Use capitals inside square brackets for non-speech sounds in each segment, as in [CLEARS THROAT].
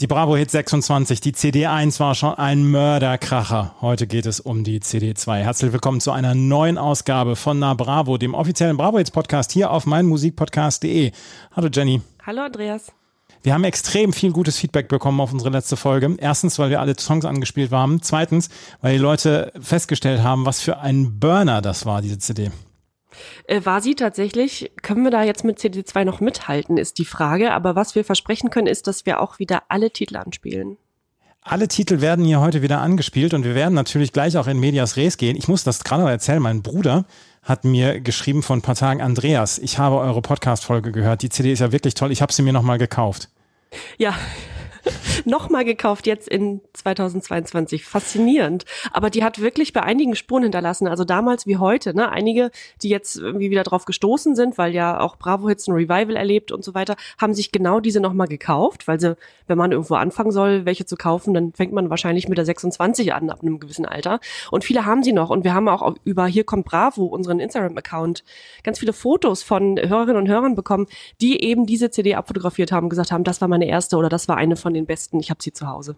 Die Bravo Hit 26, die CD1 war schon ein Mörderkracher. Heute geht es um die CD2. Herzlich willkommen zu einer neuen Ausgabe von Na Bravo, dem offiziellen Bravo Hits Podcast hier auf meinmusikpodcast.de. Hallo Jenny. Hallo Andreas. Wir haben extrem viel gutes Feedback bekommen auf unsere letzte Folge. Erstens, weil wir alle Songs angespielt haben. Zweitens, weil die Leute festgestellt haben, was für ein Burner das war, diese CD. Äh, war sie tatsächlich, können wir da jetzt mit CD2 noch mithalten, ist die Frage. Aber was wir versprechen können, ist, dass wir auch wieder alle Titel anspielen. Alle Titel werden hier heute wieder angespielt und wir werden natürlich gleich auch in Medias Res gehen. Ich muss das gerade erzählen. Mein Bruder hat mir geschrieben vor ein paar Tagen, Andreas, ich habe eure Podcast-Folge gehört. Die CD ist ja wirklich toll. Ich habe sie mir nochmal gekauft. Ja, [LAUGHS] nochmal gekauft jetzt in 2022. Faszinierend. Aber die hat wirklich bei einigen Spuren hinterlassen. Also damals wie heute, ne? Einige, die jetzt irgendwie wieder drauf gestoßen sind, weil ja auch Bravo Hits ein Revival erlebt und so weiter, haben sich genau diese nochmal gekauft, weil sie, wenn man irgendwo anfangen soll, welche zu kaufen, dann fängt man wahrscheinlich mit der 26 an, ab einem gewissen Alter. Und viele haben sie noch. Und wir haben auch über Hier kommt Bravo, unseren Instagram-Account, ganz viele Fotos von Hörerinnen und Hörern bekommen, die eben diese CD abfotografiert haben, gesagt haben, das war meine erste oder das war eine von den besten, ich habe sie zu Hause.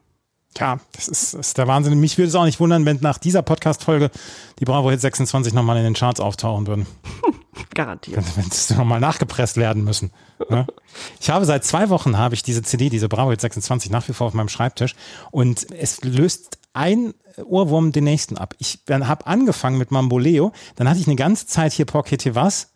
Ja, das ist, das ist der Wahnsinn. Mich würde es auch nicht wundern, wenn nach dieser Podcast-Folge die Bravo Hit 26 nochmal in den Charts auftauchen würden. [LAUGHS] Garantiert. Wenn, wenn sie nochmal nachgepresst werden müssen. Ne? Ich habe seit zwei Wochen habe ich diese CD, diese Bravo Hit 26 nach wie vor auf meinem Schreibtisch und es löst ein Ohrwurm den nächsten ab. Ich habe angefangen mit Mamboleo, dann hatte ich eine ganze Zeit hier Porque Te Was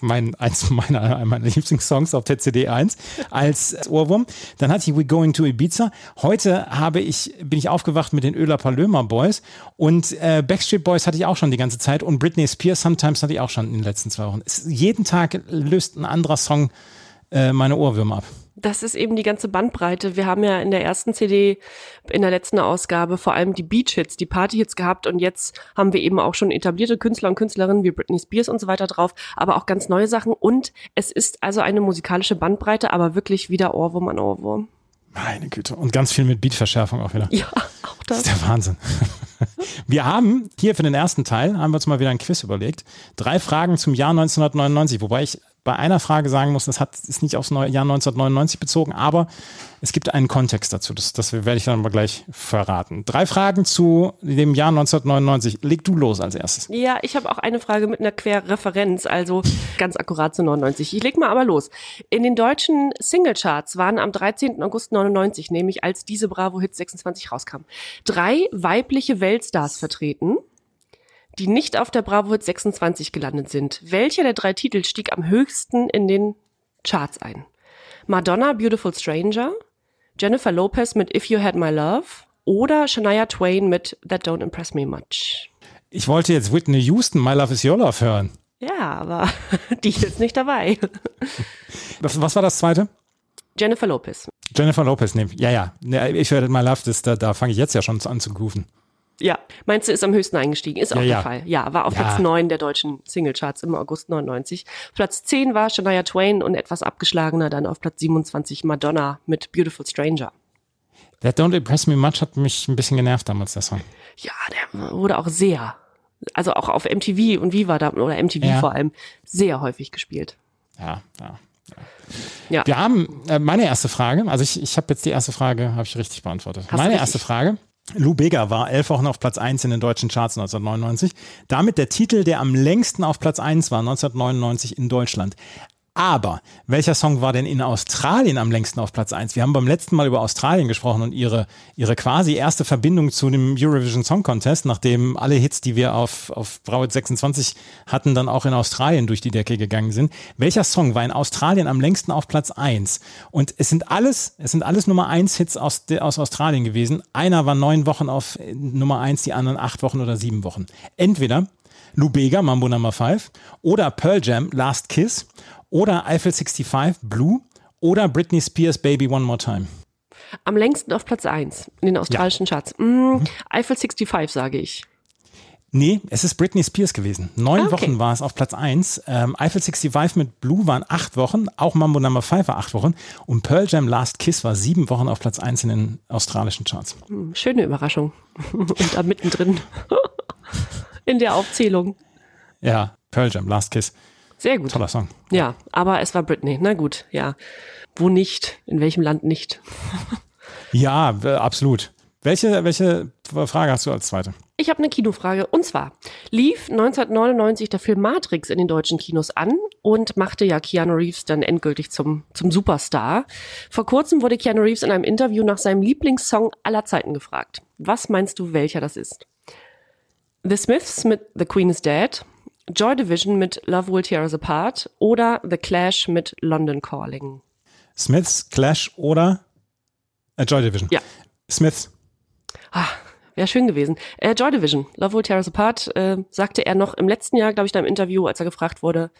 mein, eins meiner, meiner Lieblingssongs auf der CD 1 als Ohrwurm. Dann hatte ich We Going to Ibiza. Heute habe ich, bin ich aufgewacht mit den Öler Palömer Boys und äh, Backstreet Boys hatte ich auch schon die ganze Zeit und Britney Spears Sometimes hatte ich auch schon in den letzten zwei Wochen. Es, jeden Tag löst ein anderer Song äh, meine Ohrwürmer ab das ist eben die ganze Bandbreite. Wir haben ja in der ersten CD, in der letzten Ausgabe vor allem die Beach-Hits, die Party-Hits gehabt und jetzt haben wir eben auch schon etablierte Künstler und Künstlerinnen wie Britney Spears und so weiter drauf, aber auch ganz neue Sachen und es ist also eine musikalische Bandbreite, aber wirklich wieder Ohrwurm an Ohrwurm. Meine Güte. Und ganz viel mit Beatverschärfung auch wieder. Ja, auch das. Das ist der Wahnsinn. [LAUGHS] Wir haben hier für den ersten Teil, haben wir uns mal wieder ein Quiz überlegt. Drei Fragen zum Jahr 1999, wobei ich bei einer Frage sagen muss, das hat, ist nicht aufs Jahr 1999 bezogen, aber es gibt einen Kontext dazu. Das, das werde ich dann mal gleich verraten. Drei Fragen zu dem Jahr 1999. Leg du los als erstes. Ja, ich habe auch eine Frage mit einer Querreferenz, also ganz akkurat zu 99. Ich leg mal aber los. In den deutschen Singlecharts waren am 13. August 99, nämlich als diese Bravo Hits 26 rauskam, drei weibliche Weltstars vertreten die nicht auf der Bravo Hit 26 gelandet sind. Welcher der drei Titel stieg am höchsten in den Charts ein? Madonna Beautiful Stranger, Jennifer Lopez mit If You Had My Love oder Shania Twain mit That Don't Impress Me Much. Ich wollte jetzt Whitney Houston My Love Is Your Love hören. Ja, aber [LAUGHS] die ist nicht dabei. [LAUGHS] Was, was war das zweite? Jennifer Lopez. Jennifer Lopez, ne, ja, ja. Ich werde My Love, das, da, da fange ich jetzt ja schon an zu grooven. Ja, meinst du, ist am höchsten eingestiegen? Ist auch ja, der Fall. Ja, war auf ja. Platz 9 der deutschen Singlecharts im August 99. Platz 10 war Shania Twain und etwas abgeschlagener dann auf Platz 27 Madonna mit Beautiful Stranger. That Don't Impress Me Much hat mich ein bisschen genervt damals, der Song. Ja, der wurde auch sehr, also auch auf MTV und Viva da, oder MTV vor allem, sehr häufig gespielt. Ja, ja. Ja. Wir haben äh, meine erste Frage, also ich, ich habe jetzt die erste Frage, habe ich richtig beantwortet. Hast meine erste Frage. Lou Bega war elf Wochen auf Platz 1 in den deutschen Charts 1999. Damit der Titel, der am längsten auf Platz 1 war, 1999 in Deutschland. Aber welcher Song war denn in Australien am längsten auf Platz 1? Wir haben beim letzten Mal über Australien gesprochen und ihre, ihre quasi erste Verbindung zu dem Eurovision Song Contest, nachdem alle Hits, die wir auf, auf Brauet 26 hatten, dann auch in Australien durch die Decke gegangen sind. Welcher Song war in Australien am längsten auf Platz 1? Und es sind alles, es sind alles Nummer 1 Hits aus, aus Australien gewesen. Einer war neun Wochen auf Nummer 1, die anderen acht Wochen oder sieben Wochen. Entweder Lou Bega, Mambo Number 5, oder Pearl Jam, Last Kiss, oder Eiffel 65, Blue, oder Britney Spears, Baby One More Time. Am längsten auf Platz 1 in den australischen Charts. Mm, Eiffel 65, sage ich. Nee, es ist Britney Spears gewesen. Neun Ah, okay. Wochen war es auf Platz 1. Ähm, Eiffel 65 mit Blue waren acht Wochen. Auch Mambo Number 5 war acht Wochen. Und Pearl Jam Last Kiss war sieben Wochen auf Platz 1 in den australischen Charts. Hm, Schöne Überraschung. [LAUGHS] Und da mittendrin [LAUGHS] in der Aufzählung. Ja, Pearl Jam Last Kiss. Sehr gut. Toller Song. Ja, aber es war Britney. Na gut, ja. Wo nicht? In welchem Land nicht? [LAUGHS] Ja, absolut. Welche, welche Frage hast du als zweite? Ich habe eine Kinofrage. Und zwar lief 1999 der Film Matrix in den deutschen Kinos an und machte ja Keanu Reeves dann endgültig zum, zum Superstar. Vor kurzem wurde Keanu Reeves in einem Interview nach seinem Lieblingssong aller Zeiten gefragt. Was meinst du, welcher das ist? The Smiths mit The Queen is Dead, Joy Division mit Love Will Tear Us Apart oder The Clash mit London Calling? Smiths, Clash oder äh, Joy Division? Ja. Smiths. Ah, wäre schön gewesen. Äh, Joy Division, Love Will Tear Us Apart, äh, sagte er noch im letzten Jahr, glaube ich, in einem Interview, als er gefragt wurde,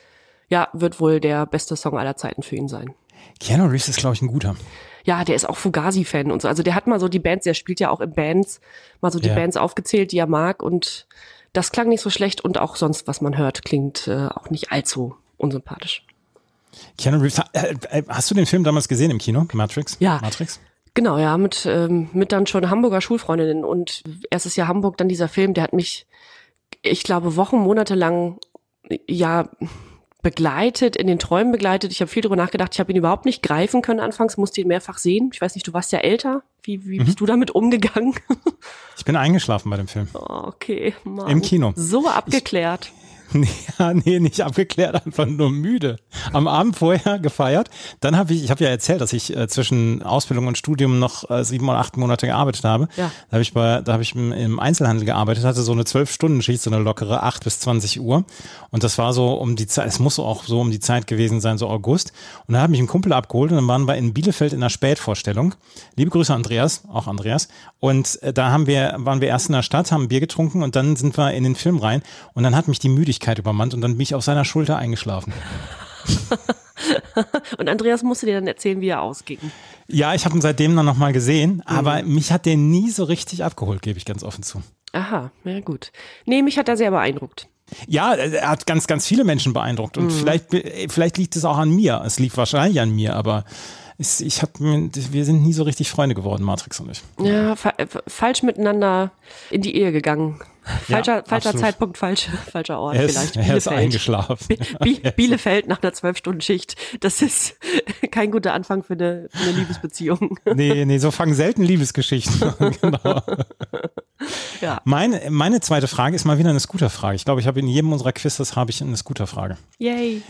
ja, wird wohl der beste Song aller Zeiten für ihn sein. Keanu Reeves ist, glaube ich, ein guter. Ja, der ist auch Fugazi-Fan und so. Also der hat mal so die Bands, der spielt ja auch in Bands, mal so die Ja. Bands aufgezählt, die er mag und das klang nicht so schlecht und auch sonst, was man hört, klingt äh, auch nicht allzu unsympathisch. Keanu Reeves, äh, äh, hast du den Film damals gesehen im Kino? Matrix? Ja. Matrix? Genau, ja, mit, ähm, mit dann schon Hamburger Schulfreundinnen und erstes Jahr Hamburg, dann dieser Film, der hat mich, ich glaube, Wochen, Monate lang, ja, begleitet, in den Träumen begleitet. Ich habe viel drüber nachgedacht. Ich habe ihn überhaupt nicht greifen können anfangs, musste ihn mehrfach sehen. Ich weiß nicht, du warst ja älter. Wie, wie bist du damit umgegangen? Ich bin eingeschlafen bei dem Film. Okay, Mann. Im Kino. So abgeklärt. Nee, [LAUGHS] ja, nee, nicht abgeklärt, einfach nur müde. Am Abend vorher gefeiert. Dann habe ich, ich habe ja erzählt, dass ich äh, zwischen Ausbildung und Studium noch äh, sieben oder acht Monate gearbeitet habe. Ja. Da habe ich bei, da habe ich im, im Einzelhandel gearbeitet, hatte so eine zwölf Stunden Schicht, so eine lockere acht bis 20 Uhr. Und das war so um die Zeit, es muss auch so um die Zeit gewesen sein, so August. Und da hat mich ein Kumpel abgeholt und dann waren wir in Bielefeld in einer Spätvorstellung. Liebe Grüße Andreas, auch Andreas. Und äh, da haben wir, waren wir erst in der Stadt, haben Bier getrunken und dann sind wir in den Film rein und dann hat mich die Müdigkeit übermannt und dann bin ich auf seiner Schulter eingeschlafen. [LAUGHS] Und Andreas musste dir dann erzählen, wie er ausging. Ja, ich habe ihn seitdem dann nochmal gesehen, aber Mhm. mich hat der nie so richtig abgeholt, gebe ich ganz offen zu. Aha, ja gut. Nee, mich hat er sehr beeindruckt. Ja, er hat ganz, ganz viele Menschen beeindruckt Mhm. und vielleicht, vielleicht liegt es auch an mir. Es liegt wahrscheinlich an mir, aber ich, ich hab, mir- wir sind nie so richtig Freunde geworden, Matrix und ich. Ja, fa äh, falsch miteinander in die Ehe gegangen. Falscher, Ja, falscher absolut. Zeitpunkt, falsch, [LAUGHS] falscher Ort Er ist, vielleicht. er ist eingeschlafen. Bi [LAUGHS] Bielefeld nach einer Zwölf-Stunden-Schicht. Das ist [LAUGHS] kein guter Anfang für eine, für eine Liebesbeziehung. Nee, nee, so fangen selten Liebesgeschichten an. genau. Ja. Meine, meine zweite Frage ist mal wieder eine Scooter-Frage. Ich glaube, ich habe in jedem unserer Quizzes habe ich eine Scooter-Frage. Yay.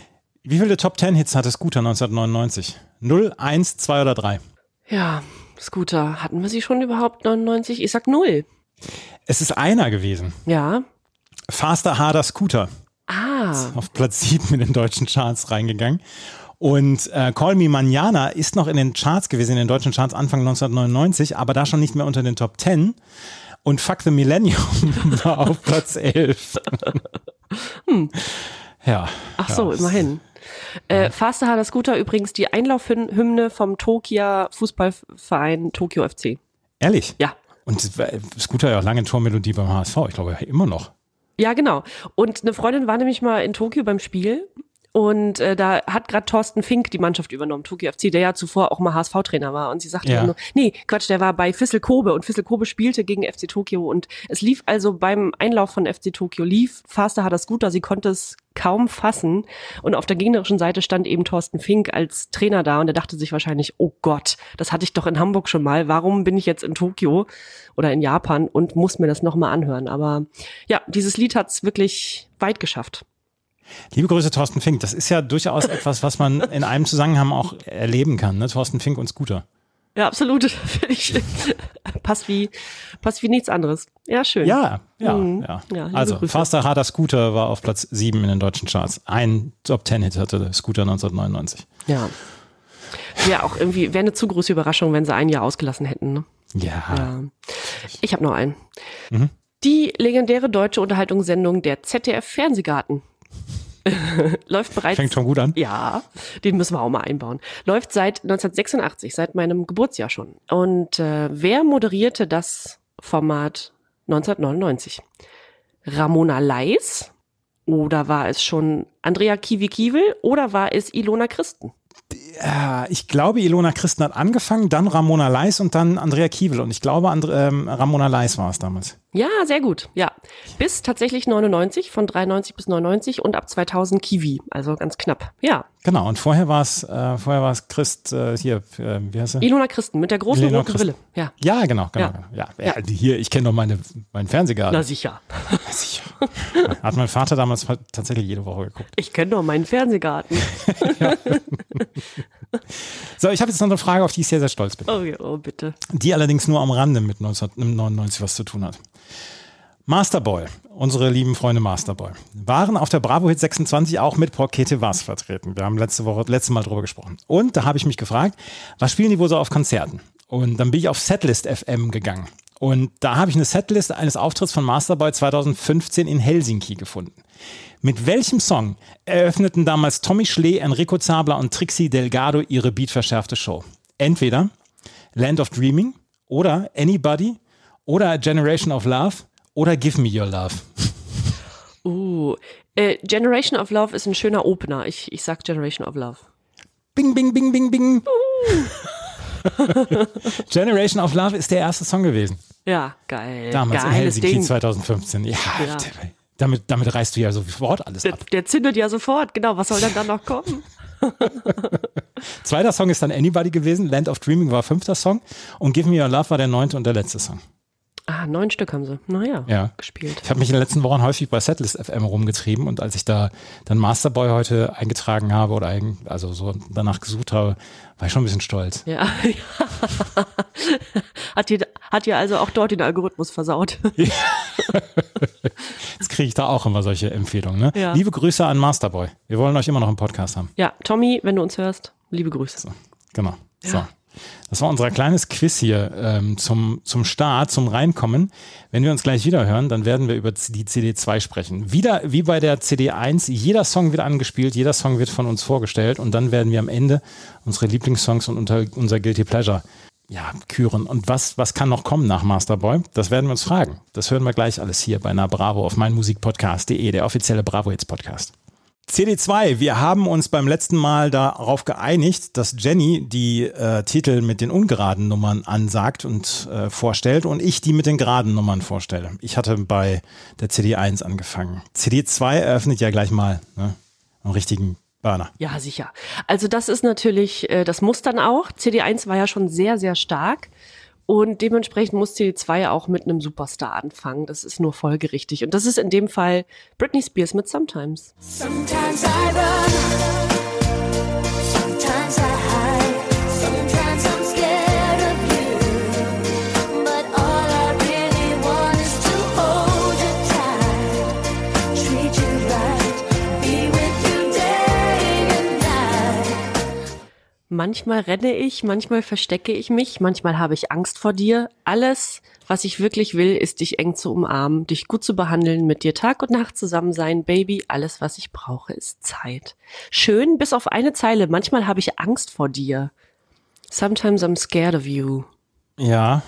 Wie viele Top 10 Hits hatte Scooter 1999? 0, 1, 2 oder 3? Ja, Scooter. Hatten wir sie schon überhaupt 99? Ich sag null. Es ist einer gewesen. Ja. Faster, harder Scooter. Ah. Auf Platz 7 in den deutschen Charts reingegangen. Und äh, Call Me Manana ist noch in den Charts gewesen, in den deutschen Charts Anfang 1999, aber da schon nicht mehr unter den Top 10. Und Fuck the Millennium [LAUGHS] war auf Platz 11. Ja. Ach so, ja. immerhin. Äh, Faster Harder Scooter übrigens die Einlaufhymne vom Tokia Fußballverein Tokio FC. Ehrlich? Ja. Und Scooter ja auch lange Tormelodie beim HSV. Ich glaube, immer noch. Ja, genau. Und eine Freundin war nämlich mal in Tokio beim Spiel und äh, da hat gerade Thorsten Fink die Mannschaft übernommen, Tokio FC, der ja zuvor auch mal HSV-Trainer war. Und sie sagte Ja. nur, nee, Quatsch, der war bei Fissel Kobe und Fissel Kobe spielte gegen FC Tokio und es lief also beim Einlauf von FC Tokio, lief Faster hat das Scooter, sie konnte es kaum fassen und auf der gegnerischen Seite stand eben Thorsten Fink als Trainer da und er dachte sich wahrscheinlich, oh Gott, das hatte ich doch in Hamburg schon mal, warum bin ich jetzt in Tokio oder in Japan und muss mir das nochmal anhören. Aber ja, dieses Lied hat's wirklich weit geschafft. Liebe Grüße, Thorsten Fink. Das ist ja durchaus [LAUGHS] etwas, was man in einem Zusammenhang auch erleben kann. Ne? Thorsten Fink und Scooter. Ja, absolut. [LAUGHS] Finde ich. passt wie, passt wie nichts anderes. Ja, schön. Ja, ja, Mhm. ja. Ja, also, Grüße. Faster Harder Scooter war auf Platz 7 in den deutschen Charts. Ein Top 10 Hit hatte der Scooter 1999. Ja. Wäre auch irgendwie, wäre eine zu große Überraschung, wenn sie ein Jahr ausgelassen hätten. Ne? Ja. Ja. Ich habe noch einen. Mhm. Die legendäre deutsche Unterhaltungssendung der ZDF Fernsehgarten. [LAUGHS] Läuft bereits. Fängt schon gut an. Ja, den müssen wir auch mal einbauen. Läuft seit 1986, seit meinem Geburtsjahr schon. Und äh, wer moderierte das Format 1999? Ramona Leis oder war es schon Andrea Kiwi-Kiewel oder war es Ilona Christen? Äh, ich glaube, Ilona Christen hat angefangen, dann Ramona Leis und dann Andrea Kiewel. Und ich glaube, And ähm, Ramona Leis war es damals. Ja, sehr gut. Ja. Bis tatsächlich 99, von 93 bis 99 und ab 2000 Kiwi. Also ganz knapp. Ja. Genau. Und vorher war es, äh, vorher war es Christ, äh, hier, äh, wie heißt sie? Ilona Christen mit der großen Ilona roten Christen. Brille. Ja. Ja, genau, genau. Ja. genau. Ja. Ja. Hier, ich kenne doch meine, meinen Fernsehgarten. Na sicher. Sicher. [LAUGHS] Hat mein Vater damals tatsächlich jede Woche geguckt. Ich kenne doch meinen Fernsehgarten. [LAUGHS] So, ich habe jetzt noch eine Frage, auf die ich sehr, sehr stolz bin. Oh, ja, oh bitte. die allerdings nur am Rande mit 1999 was zu tun hat. Masterboy, unsere lieben Freunde Masterboy, waren auf der Bravo Hit 26 auch mit Porkete Was vertreten. Wir haben letzte Woche, letzte Mal drüber gesprochen. Und da habe ich mich gefragt, was spielen die wohl so auf Konzerten? Und dann bin ich auf Setlist FM gegangen. Und da habe ich eine Setlist eines Auftritts von Masterboy 2015 in Helsinki gefunden. Mit welchem Song eröffneten damals Tommy Schlee, Enrico Zabler und Trixie Delgado ihre beatverschärfte Show? Entweder Land of Dreaming oder Anybody oder Generation of Love oder Give Me Your Love. Uh, äh, Generation of Love ist ein schöner Opener. Ich, ich sag Generation of Love. Bing, bing, bing, bing, bing. [LAUGHS] Generation of Love ist der erste Song gewesen. Ja, geil. Damals in Geiles Helsinki Ding. 2015. Ja, Ja. Damit, damit reißt du ja sofort alles Der, ab. der zündet ja sofort. Genau, was soll denn dann noch kommen? [LAUGHS] Zweiter Song ist dann Anybody gewesen. Land of Dreaming war fünfter Song. Und Give Me Your Love war der neunte und der letzte Song. Ah, neun Stück haben sie. Naja, Ja. gespielt. Ich habe mich in den letzten Wochen häufig bei Setlist FM rumgetrieben und als ich da dann Masterboy heute eingetragen habe oder ein, also so danach gesucht habe, war ich schon ein bisschen stolz. Ja. [LAUGHS] hat, dir, hat also auch dort den Algorithmus versaut. [LAUGHS] Jetzt kriege ich da auch immer solche Empfehlungen. Ne? Ja. Liebe Grüße an Masterboy. Wir wollen euch immer noch im Podcast haben. ja, Tommy, wenn du uns hörst, liebe Grüße. Genau. So. Das war unser kleines Quiz hier ähm, zum, zum Start, zum Reinkommen. Wenn wir uns gleich wieder hören, dann werden wir über die CD2 sprechen. Wieder wie bei der CD1, jeder Song wird angespielt, jeder Song wird von uns vorgestellt und dann werden wir am Ende unsere Lieblingssongs und unter, unser Guilty Pleasure ja, küren. Und was, was kann noch kommen nach Masterboy? Das werden wir uns fragen. Das hören wir gleich alles hier bei Na Bravo auf meinmusikpodcast.de, der offizielle Bravo Hits Podcast. CD2, wir haben uns beim letzten Mal darauf geeinigt, dass Jenny die äh, Titel mit den ungeraden Nummern ansagt und äh, vorstellt und ich die mit den geraden Nummern vorstelle. Ich hatte bei der CD1 angefangen. CD2 eröffnet ja gleich mal ne, einen richtigen Burner. Ja, sicher. Also das ist natürlich, äh, das muss dann auch. CD1 war ja schon sehr, sehr stark. Und dementsprechend muss CD2 auch mit einem Superstar anfangen. Das ist nur folgerichtig. Und das ist in dem Fall Britney Spears mit Sometimes. Sometimes I run, Manchmal renne ich, manchmal verstecke ich mich, manchmal habe ich Angst vor dir. Alles, was ich wirklich will, ist dich eng zu umarmen, dich gut zu behandeln, mit dir Tag und Nacht zusammen sein, Baby. Alles, was ich brauche, ist Zeit. Schön, bis auf eine Zeile. Manchmal habe ich Angst vor dir. Sometimes I'm scared of you. Ja,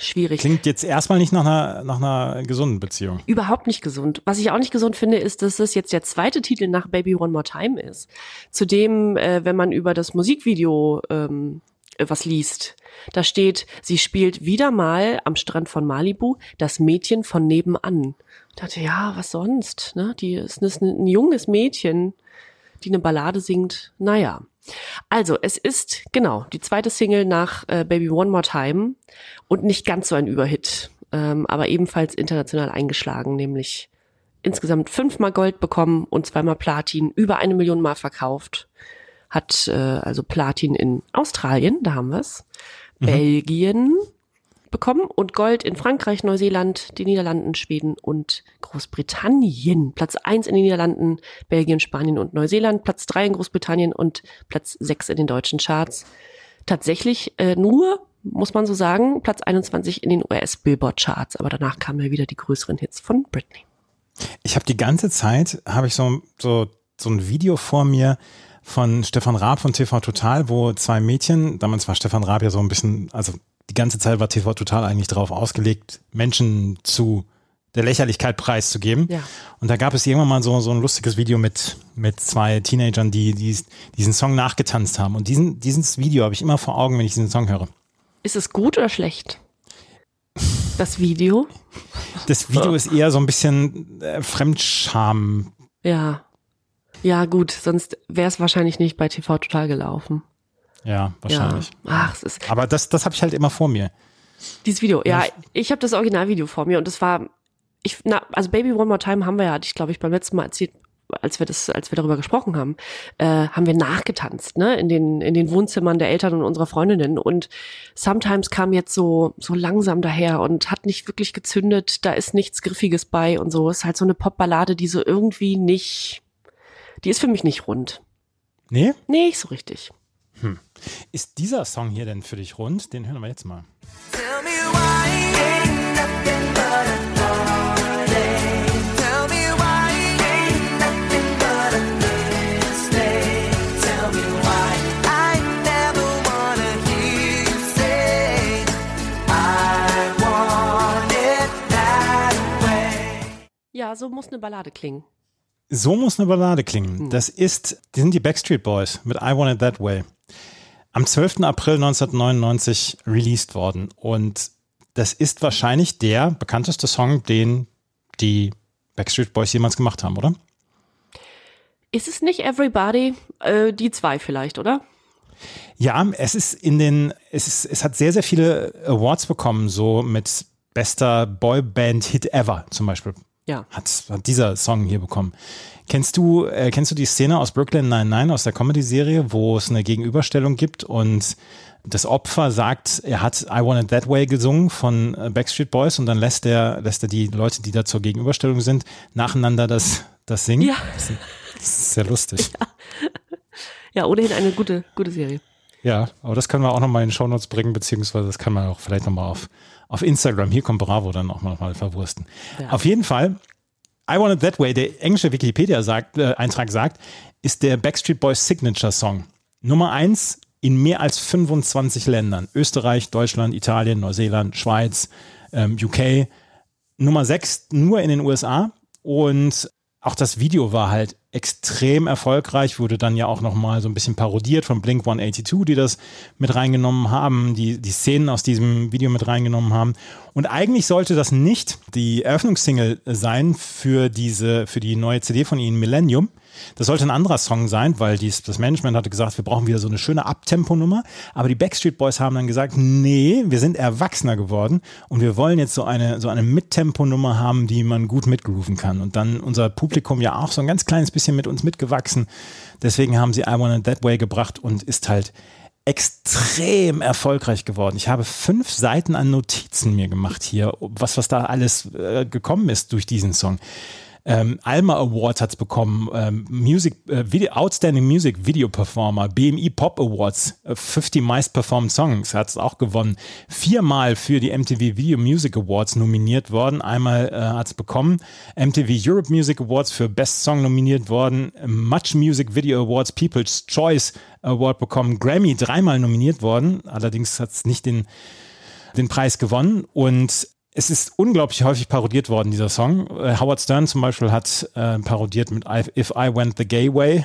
Schwierig. klingt jetzt erstmal nicht nach einer, nach einer gesunden Beziehung. Überhaupt nicht gesund. Was ich auch nicht gesund finde, ist, dass das jetzt der zweite Titel nach Baby One More Time ist. Zudem, äh, wenn man über das Musikvideo ähm, äh, was liest, da steht, sie spielt wieder mal am Strand von Malibu das Mädchen von nebenan. Ich dachte, ja, was sonst? Ne? Die ist, ist ein, ein junges Mädchen, die eine Ballade singt. Naja. Also, es ist genau die zweite Single nach äh, Baby One More Time und nicht ganz so ein Überhit, ähm, aber ebenfalls international eingeschlagen, nämlich insgesamt fünfmal Gold bekommen und zweimal Platin, über eine Million Mal verkauft. Hat äh, also Platin in Australien, da haben wir's, Belgien bekommen und Gold in Frankreich, Neuseeland, den Niederlanden, Schweden und Großbritannien. Platz eins in den Niederlanden, Belgien, Spanien und Neuseeland, Platz drei in Großbritannien und Platz sechs in den deutschen Charts. Tatsächlich äh, nur, muss man so sagen, Platz 21 in den US-Billboard-Charts, aber danach kamen ja wieder die größeren Hits von Britney. Ich habe die ganze Zeit, habe ich so, so, so ein Video vor mir von Stefan Raab von TV Total, wo zwei Mädchen, damals war Stefan Raab ja so ein bisschen, also die ganze Zeit war TV Total eigentlich darauf ausgelegt, Menschen zu der Lächerlichkeit preiszugeben. Ja. Und da gab es irgendwann mal so, so ein lustiges Video mit, mit zwei Teenagern, die, die diesen Song nachgetanzt haben. Und diesen, dieses Video habe ich immer vor Augen, wenn ich diesen Song höre. Ist es gut oder schlecht? Das Video? Das Video ist eher so ein bisschen äh, Fremdscham. Ja. Ja, gut, sonst wäre es wahrscheinlich nicht bei TV Total gelaufen. Ja, wahrscheinlich. Ja. Ach, es ist Aber das, das habe ich halt immer vor mir. dieses Video. Ja, ich habe das Originalvideo vor mir und es war ich na, also Baby One More Time haben wir ja, hatte ich glaube ich beim letzten Mal erzählt, als wir das als wir darüber gesprochen haben, äh, haben wir nachgetanzt, ne, in den in den Wohnzimmern der Eltern und unserer Freundinnen und Sometimes kam jetzt so so langsam daher und hat nicht wirklich gezündet, da ist nichts griffiges bei und so, ist halt so eine Popballade, die so irgendwie nicht die ist für mich nicht rund. Nee? Nee, nicht so richtig. Ist dieser Song hier denn für dich rund? Den hören wir jetzt mal. Tell me why. Ja, so muss eine Ballade klingen. So muss eine Ballade klingen. Das ist, die sind die Backstreet Boys mit I Want It That Way. Am 12. April 1999 released worden. Und das ist wahrscheinlich der bekannteste Song, den die Backstreet Boys jemals gemacht haben, oder? Ist es nicht Everybody? Äh, die zwei vielleicht, oder? Ja, es ist in den, es ist, es hat sehr, sehr viele Awards bekommen, so mit bester Boyband-Hit ever zum Beispiel. Ja. Hat, hat dieser Song hier bekommen. Kennst du, äh, kennst du die Szene aus Brooklyn 99 aus der Comedy-Serie, wo es eine Gegenüberstellung gibt und das Opfer sagt, er hat I Want It That Way gesungen von äh, Backstreet Boys und dann lässt er, lässt er die Leute, die da zur Gegenüberstellung sind, nacheinander das, das singen. Ja. Das ist, sehr lustig. [LAUGHS] Ja, ohnehin eine gute, gute Serie. Ja, aber das können wir auch nochmal in den Shownotes bringen, beziehungsweise das kann man auch vielleicht nochmal auf, auf Instagram, hier kommt Bravo, dann auch mal verwursten. Ja. Auf jeden Fall, I Want It That Way, der englische Wikipedia-Eintrag sagt, ist der Backstreet Boys Signature Song. Nummer eins in mehr als 25 Ländern. Österreich, Deutschland, Italien, Neuseeland, Schweiz, ähm, UK. Nummer sechs nur in den USA. Und auch das Video war halt extrem erfolgreich, wurde dann ja auch nochmal so ein bisschen parodiert von Blink 182, die das mit reingenommen haben, die die Szenen aus diesem Video mit reingenommen haben. Und eigentlich sollte das nicht die Eröffnungssingle sein für diese, für die neue CD von ihnen, Millennium. Das sollte ein anderer Song sein, weil dies, das Management hatte gesagt, wir brauchen wieder so eine schöne Abtempo-Nummer. Aber die Backstreet Boys haben dann gesagt, nee, wir sind erwachsener geworden und wir wollen jetzt so eine, so eine Mittempo-Nummer haben, die man gut mitgrooven kann. Und dann unser Publikum ja auch so ein ganz kleines bisschen mit uns mitgewachsen. Deswegen haben sie I Want It That Way gebracht und ist halt extrem erfolgreich geworden. Ich habe fünf Seiten an Notizen mir gemacht hier, was, was da alles äh, gekommen ist durch diesen Song. Ähm, Alma Awards hat's bekommen, ähm, Music, äh, Video, Outstanding Music Video Performer, BMI Pop Awards, äh, 50 Meist Performed Songs hat's auch gewonnen. Viermal für die MTV Video Music Awards nominiert worden. Einmal äh, hat's bekommen. MTV Europe Music Awards für Best Song nominiert worden. Much Music Video Awards People's Choice Award bekommen. Grammy dreimal nominiert worden. Allerdings hat's nicht den den Preis gewonnen und es ist unglaublich häufig parodiert worden, dieser Song. Äh, Howard Stern zum Beispiel hat äh, parodiert mit If I Went the Gay Way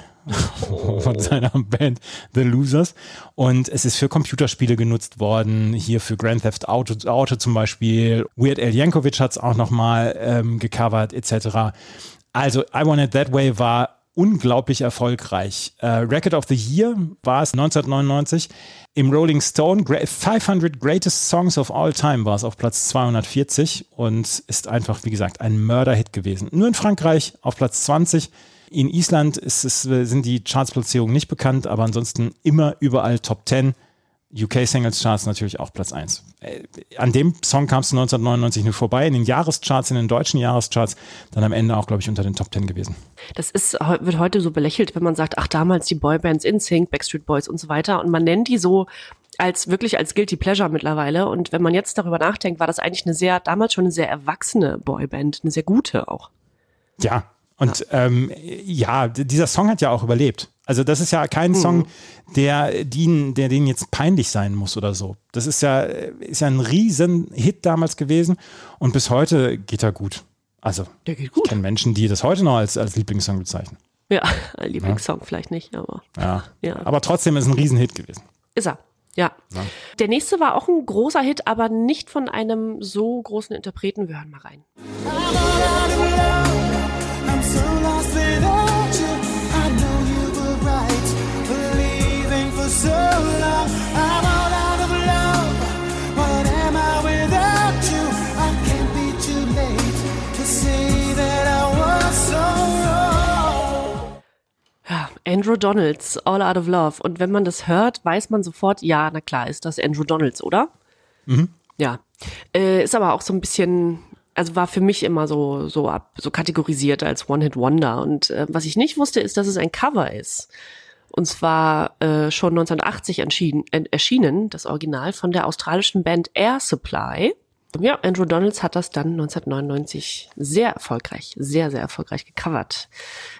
von seiner Band The Losers. Und es ist für Computerspiele genutzt worden, hier für Grand Theft Auto, Auto zum Beispiel. Weird Al Yankovic hat es auch nochmal ähm, gecovert, etc. Also I Want It That Way war unglaublich erfolgreich. Äh, Record of the Year war es 1999. Im Rolling Stone Gra- 500 Greatest Songs of All Time war es auf Platz 240 und ist einfach, wie gesagt, ein Mörderhit gewesen. Nur in Frankreich auf Platz 20. In Island es, sind die Chartsplatzierungen nicht bekannt, aber ansonsten immer überall Top 10. UK Singles Charts natürlich auch Platz 1. Äh, an dem Song kam es 1999 nur vorbei. In den Jahrescharts, in den deutschen Jahrescharts, dann am Ende auch, glaube ich, unter den Top 10 gewesen. Das ist, wird heute so belächelt, wenn man sagt, ach, damals die Boybands InSync, Backstreet Boys und so weiter. Und man nennt die so als wirklich als Guilty Pleasure mittlerweile. Und wenn man jetzt darüber nachdenkt, war das eigentlich eine sehr, damals schon eine sehr erwachsene Boyband, eine sehr gute auch. Ja, und ähm, ja, dieser Song hat ja auch überlebt. Also das ist ja kein Song, der, den, der denen jetzt peinlich sein muss oder so. Das ist ja, ist ja ein riesen Hit damals gewesen und bis heute geht er gut. Also Der geht ich gut. kenne Menschen, die das heute noch als, als Lieblingssong bezeichnen. Ja, ein [LAUGHS] Lieblingssong vielleicht nicht, aber Ja. Ja. Aber trotzdem ist es ein Riesenhit gewesen. ist er. Ja. Der nächste war auch ein großer Hit, aber nicht von einem so großen Interpreten. Wir hören mal rein. Andrew Donalds, All Out of Love. Und wenn man das hört, weiß man sofort, ja, na klar, ist das Andrew Donalds, oder? Ja. Äh, ist aber auch so ein bisschen, also war für mich immer so, so ab, so kategorisiert als One-Hit-Wonder. Und äh, was ich nicht wusste, ist, dass es ein Cover ist. Und zwar äh, schon 1980 entschieden, äh, erschienen, das Original von der australischen Band Air Supply. Ja, Andrew Donalds hat das dann 1999 sehr erfolgreich, sehr, sehr erfolgreich gecovert.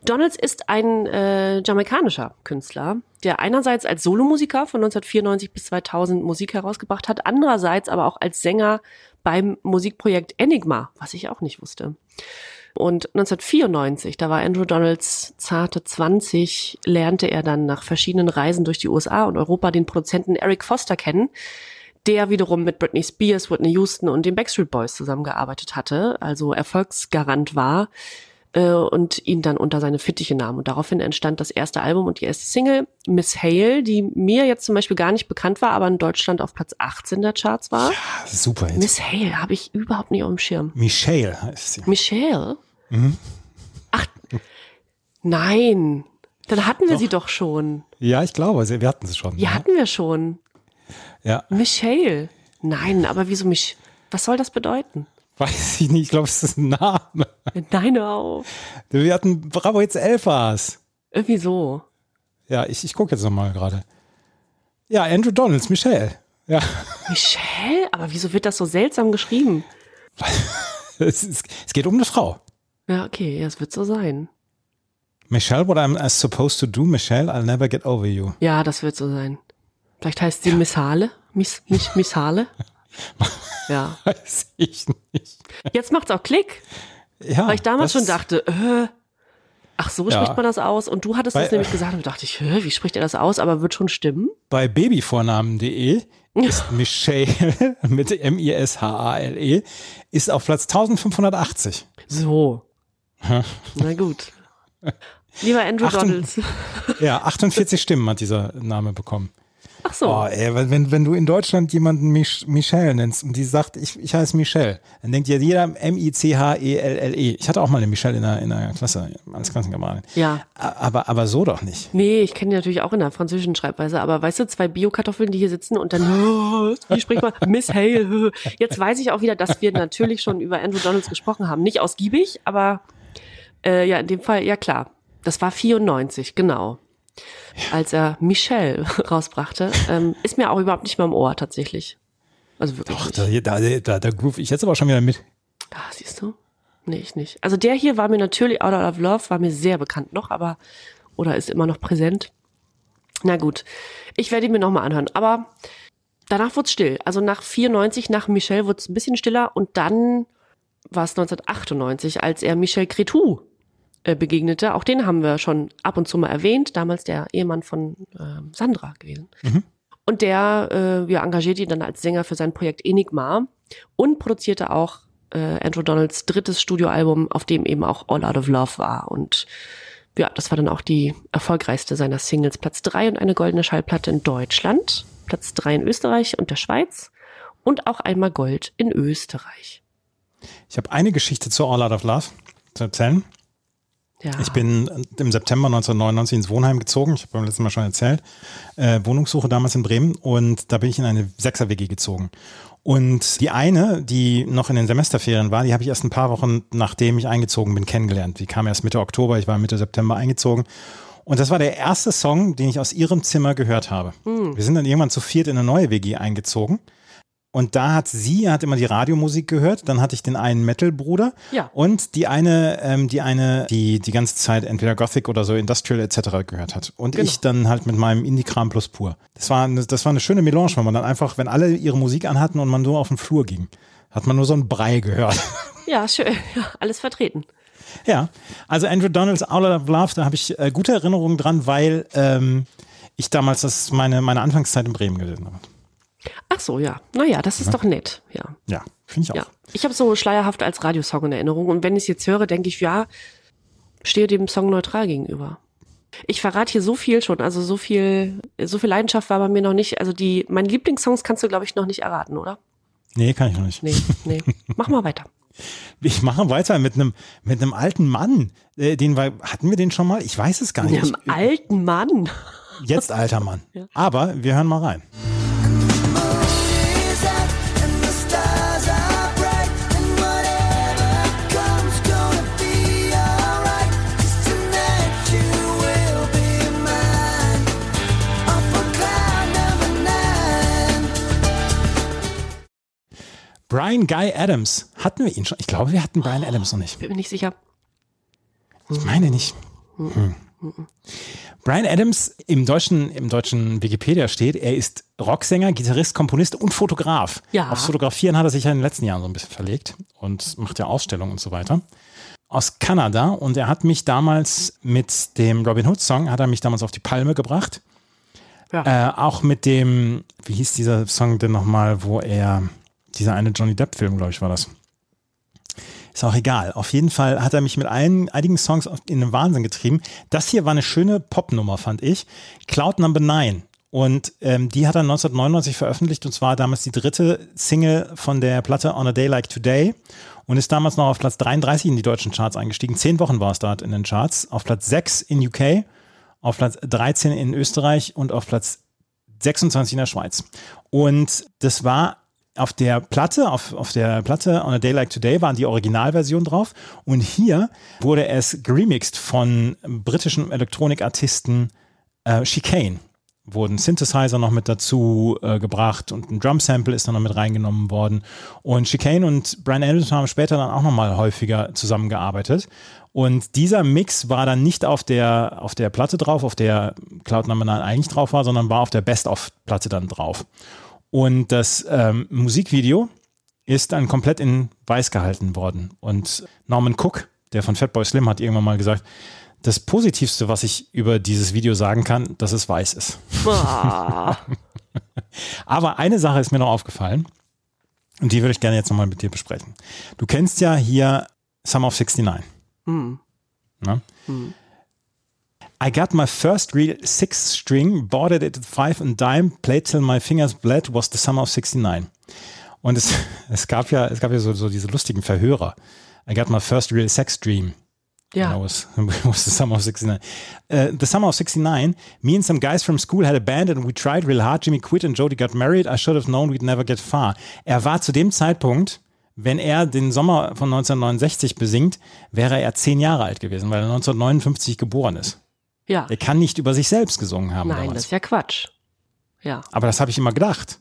Donalds ist ein äh, jamaikanischer Künstler, der einerseits als Solomusiker von 1994 bis 2000 Musik herausgebracht hat, andererseits aber auch als Sänger beim Musikprojekt Enigma, was ich auch nicht wusste. Und 1994, da war Andrew Donalds zarte 20, lernte er dann nach verschiedenen Reisen durch die USA und Europa den Produzenten Eric Foster kennen, der wiederum mit Britney Spears, Whitney Houston und den Backstreet Boys zusammengearbeitet hatte, also Erfolgsgarant war äh, und ihn dann unter seine Fittiche nahm. Und daraufhin entstand das erste Album und die erste Single, Miss Hale, die mir jetzt zum Beispiel gar nicht bekannt war, aber in Deutschland auf Platz 18 der Charts war. Super Hit. Miss Hale habe ich überhaupt nicht auf dem Schirm. Michelle heißt sie. Michelle? Ach, nein. Dann hatten wir sie doch schon. Ja, ich glaube, sie- wir hatten sie schon. Die hatten wir schon. Ja, Michelle. Nein, aber wieso mich? Was soll das bedeuten? weiß ich nicht. Ich glaube, es ist ein Name. Nein, hör auf. Wir hatten Bravo jetzt Elfas. Irgendwie so. Ja, ich, ich gucke jetzt nochmal gerade. Ja, Andrew Donalds, Michelle. Ja, Michelle? Aber wieso wird das so seltsam geschrieben? [LAUGHS] es, ist, es geht um eine Frau. Ja, okay, ja, es wird so sein. Michelle, what I'm supposed to do, Michelle, I'll never get over you. Ja, das wird so sein. Vielleicht heißt sie Missale? Miss, Miss, Missale? [LAUGHS] Ja. Weiß ich nicht. Jetzt macht's auch Klick, Ja, weil ich damals schon dachte, äh, ach so Ja. spricht man das aus? Und du hattest Bei- das nämlich gesagt und dachte ich, wie spricht er das aus? Aber wird schon stimmen? Bei babyvornamen.de [LAUGHS] ist Michelle mit M-I-S-H-A-L-E ist auf Platz 1580. So. [LAUGHS] Na gut. Lieber Andrew. Donalds. [LAUGHS] Ja, 48 Stimmen hat dieser Name bekommen. Ach so. Oh, ey, wenn- wenn, du in Deutschland jemanden Mich Michelle nennst und die sagt, ich, ich heiße Michelle, dann denkt ja jeder M-I-C-H-E-L-L-E. E. Ich hatte auch mal eine Michelle in der, in Klasse, als Klassenkameradin. Ja. Aber, aber so doch nicht. Nee, ich kenne die natürlich auch in der französischen Schreibweise, aber weißt du, zwei Bio-Kartoffeln, die hier sitzen und dann, oh, [LAUGHS] wie spricht man? Miss Hale. Jetzt weiß ich auch wieder, dass wir natürlich schon über Andrew Donalds gesprochen haben. Nicht ausgiebig, aber äh, ja, in dem Fall, ja klar. Das war 94, genau. Als er Michelle [LAUGHS] rausbrachte, ähm, ist mir auch überhaupt nicht mehr im Ohr tatsächlich. Also wirklich. Ach, nicht. da, da, da, da groove ich jetzt aber schon wieder mit. Ah, siehst du? Nee, ich nicht. Also der hier war mir natürlich, Out of Love, war mir sehr bekannt noch, aber, oder ist immer noch präsent. Na gut, ich werde ihn mir nochmal anhören. Aber danach wurde es still. Also nach 94, nach Michel wurde es ein bisschen stiller und dann war es 1998, als er Michel Cretou äh, begegnete. Auch den haben wir schon ab und zu mal erwähnt. Damals der Ehemann von ähm, Sandra gewesen. Und der äh, ja, engagierte ihn dann als Sänger für sein Projekt Enigma und produzierte auch äh, Andrew Donalds drittes Studioalbum, auf dem eben auch All Out of Love war. Und ja, das war dann auch die erfolgreichste seiner Singles. Platz drei und eine goldene Schallplatte in Deutschland, Platz drei in Österreich und der Schweiz und auch einmal Gold in Österreich. Ich habe eine Geschichte zu All Out of Love zu erzählen. Ja. Ich bin im September 1999 ins Wohnheim gezogen. Ich habe beim letzten Mal schon erzählt. Äh, Wohnungssuche damals in Bremen und da bin ich in eine Sechser-WG gezogen. Und die eine, die noch in den Semesterferien war, die habe ich erst ein paar Wochen nachdem ich eingezogen bin kennengelernt. Die kam erst Mitte Oktober, ich war Mitte September eingezogen. Und das war der erste Song, den ich aus ihrem Zimmer gehört habe. Wir sind dann irgendwann zu viert in eine neue WG eingezogen. Und da hat sie hat immer die Radiomusik gehört. Dann hatte ich den einen Metal-Bruder. Ja. Und die eine, ähm, die eine, die die ganze Zeit entweder Gothic oder so Industrial etc. gehört hat. Und Genau. ich dann halt mit meinem Indie-Kram plus pur. Das war, eine, das war eine schöne Melange, weil man dann einfach, wenn alle ihre Musik anhatten und man nur auf den Flur ging, hat man nur so einen Brei gehört. [LAUGHS] Ja, schön. Ja, alles vertreten. Ja, also Andrew Donalds All of Love, da habe ich äh, gute Erinnerungen dran, weil ähm, ich damals das meine, meine Anfangszeit in Bremen gelesen habe. Ach so, ja. Naja, das ist doch nett. Ja. Ja, finde ich auch. Ja. Ich habe so schleierhaft als Radiosong in Erinnerung. Und wenn ich es jetzt höre, denke ich, ja, stehe dem Song neutral gegenüber. Ich verrate hier so viel schon, also so viel, so viel Leidenschaft war bei mir noch nicht. Also die, meine Lieblingssongs kannst du, glaube ich, noch nicht erraten, oder? Nee, kann ich noch nicht. Nee, nee. Mach mal weiter. [LAUGHS] Ich mache weiter mit einem mit einem alten Mann. Äh, den wir, hatten wir den schon mal? Ich weiß es gar nicht. Einem alten Mann. Jetzt alter Mann. [LAUGHS] Aber wir hören mal rein. Brian Guy Adams. Hatten wir ihn schon? Ich glaube, wir hatten Brian Adams noch nicht. Bin mir nicht sicher. Ich meine nicht. Hm. Brian Adams im deutschen, im deutschen Wikipedia steht, er ist Rocksänger, Gitarrist, Komponist und Fotograf. Ja. Aufs Fotografieren hat er sich ja in den letzten Jahren so ein bisschen verlegt und macht ja Ausstellungen und so weiter. Aus Kanada und er hat mich damals mit dem Robin Hood Song, hat er mich damals auf die Palme gebracht. Ja. Äh, auch mit dem, wie hieß dieser Song denn nochmal, wo er, dieser eine Johnny Depp-Film, glaube ich, war das. Ist auch egal. Auf jeden Fall hat er mich mit allen, einigen Songs in den Wahnsinn getrieben. Das hier war eine schöne Popnummer, fand ich. Cloud Number 9. Und ähm, die hat er 1999 veröffentlicht und zwar damals die dritte Single von der Platte On a Day Like Today und ist damals noch auf Platz 33 in die deutschen Charts eingestiegen. Zehn Wochen war es dort in den Charts. Auf Platz 6 in UK, auf Platz 13 in Österreich und auf Platz 26 in der Schweiz. Und das war auf der Platte, auf, auf der Platte On a Day Like Today waren die Originalversion drauf. Und hier wurde es geremixed von britischen Elektronikartisten äh, Chicane. Wurden Synthesizer noch mit dazu äh, gebracht und ein Drum-Sample ist dann noch mit reingenommen worden. Und Chicane und Brian Adams haben später dann auch nochmal häufiger zusammengearbeitet. Und dieser Mix war dann nicht auf der, auf der Platte drauf, auf der Cloud Number 9 eigentlich drauf war, sondern war auf der Best-of-Platte dann drauf. Und das ähm, Musikvideo ist dann komplett in weiß gehalten worden. Und Norman Cook, der von Fatboy Slim, hat irgendwann mal gesagt, das Positivste, was ich über dieses Video sagen kann, dass es weiß ist. Ah, [LAUGHS] Aber eine Sache ist mir noch aufgefallen und die würde ich gerne jetzt nochmal mit dir besprechen. Du kennst ja hier Summer of 69. Ne? I got my first real six string, bought it at five and dime, played till my fingers bled, was the summer of 69. Und es, [LAUGHS] es gab ja, es gab ja so, so diese lustigen Verhörer. I got my first real sex dream. That was, [LAUGHS] was the summer of 69. Uh, the summer of 69, me and some guys from school had a band and we tried real hard. Jimmy quit and Jody got married. I should have known we'd never get far. Er war zu dem Zeitpunkt, wenn er den Sommer von 1969 besingt, wäre er zehn Jahre alt gewesen, weil er 1959 geboren ist. Ja. Er kann nicht über sich selbst gesungen haben Nein, das damals. ist ja Quatsch. Ja. Aber das habe ich immer gedacht.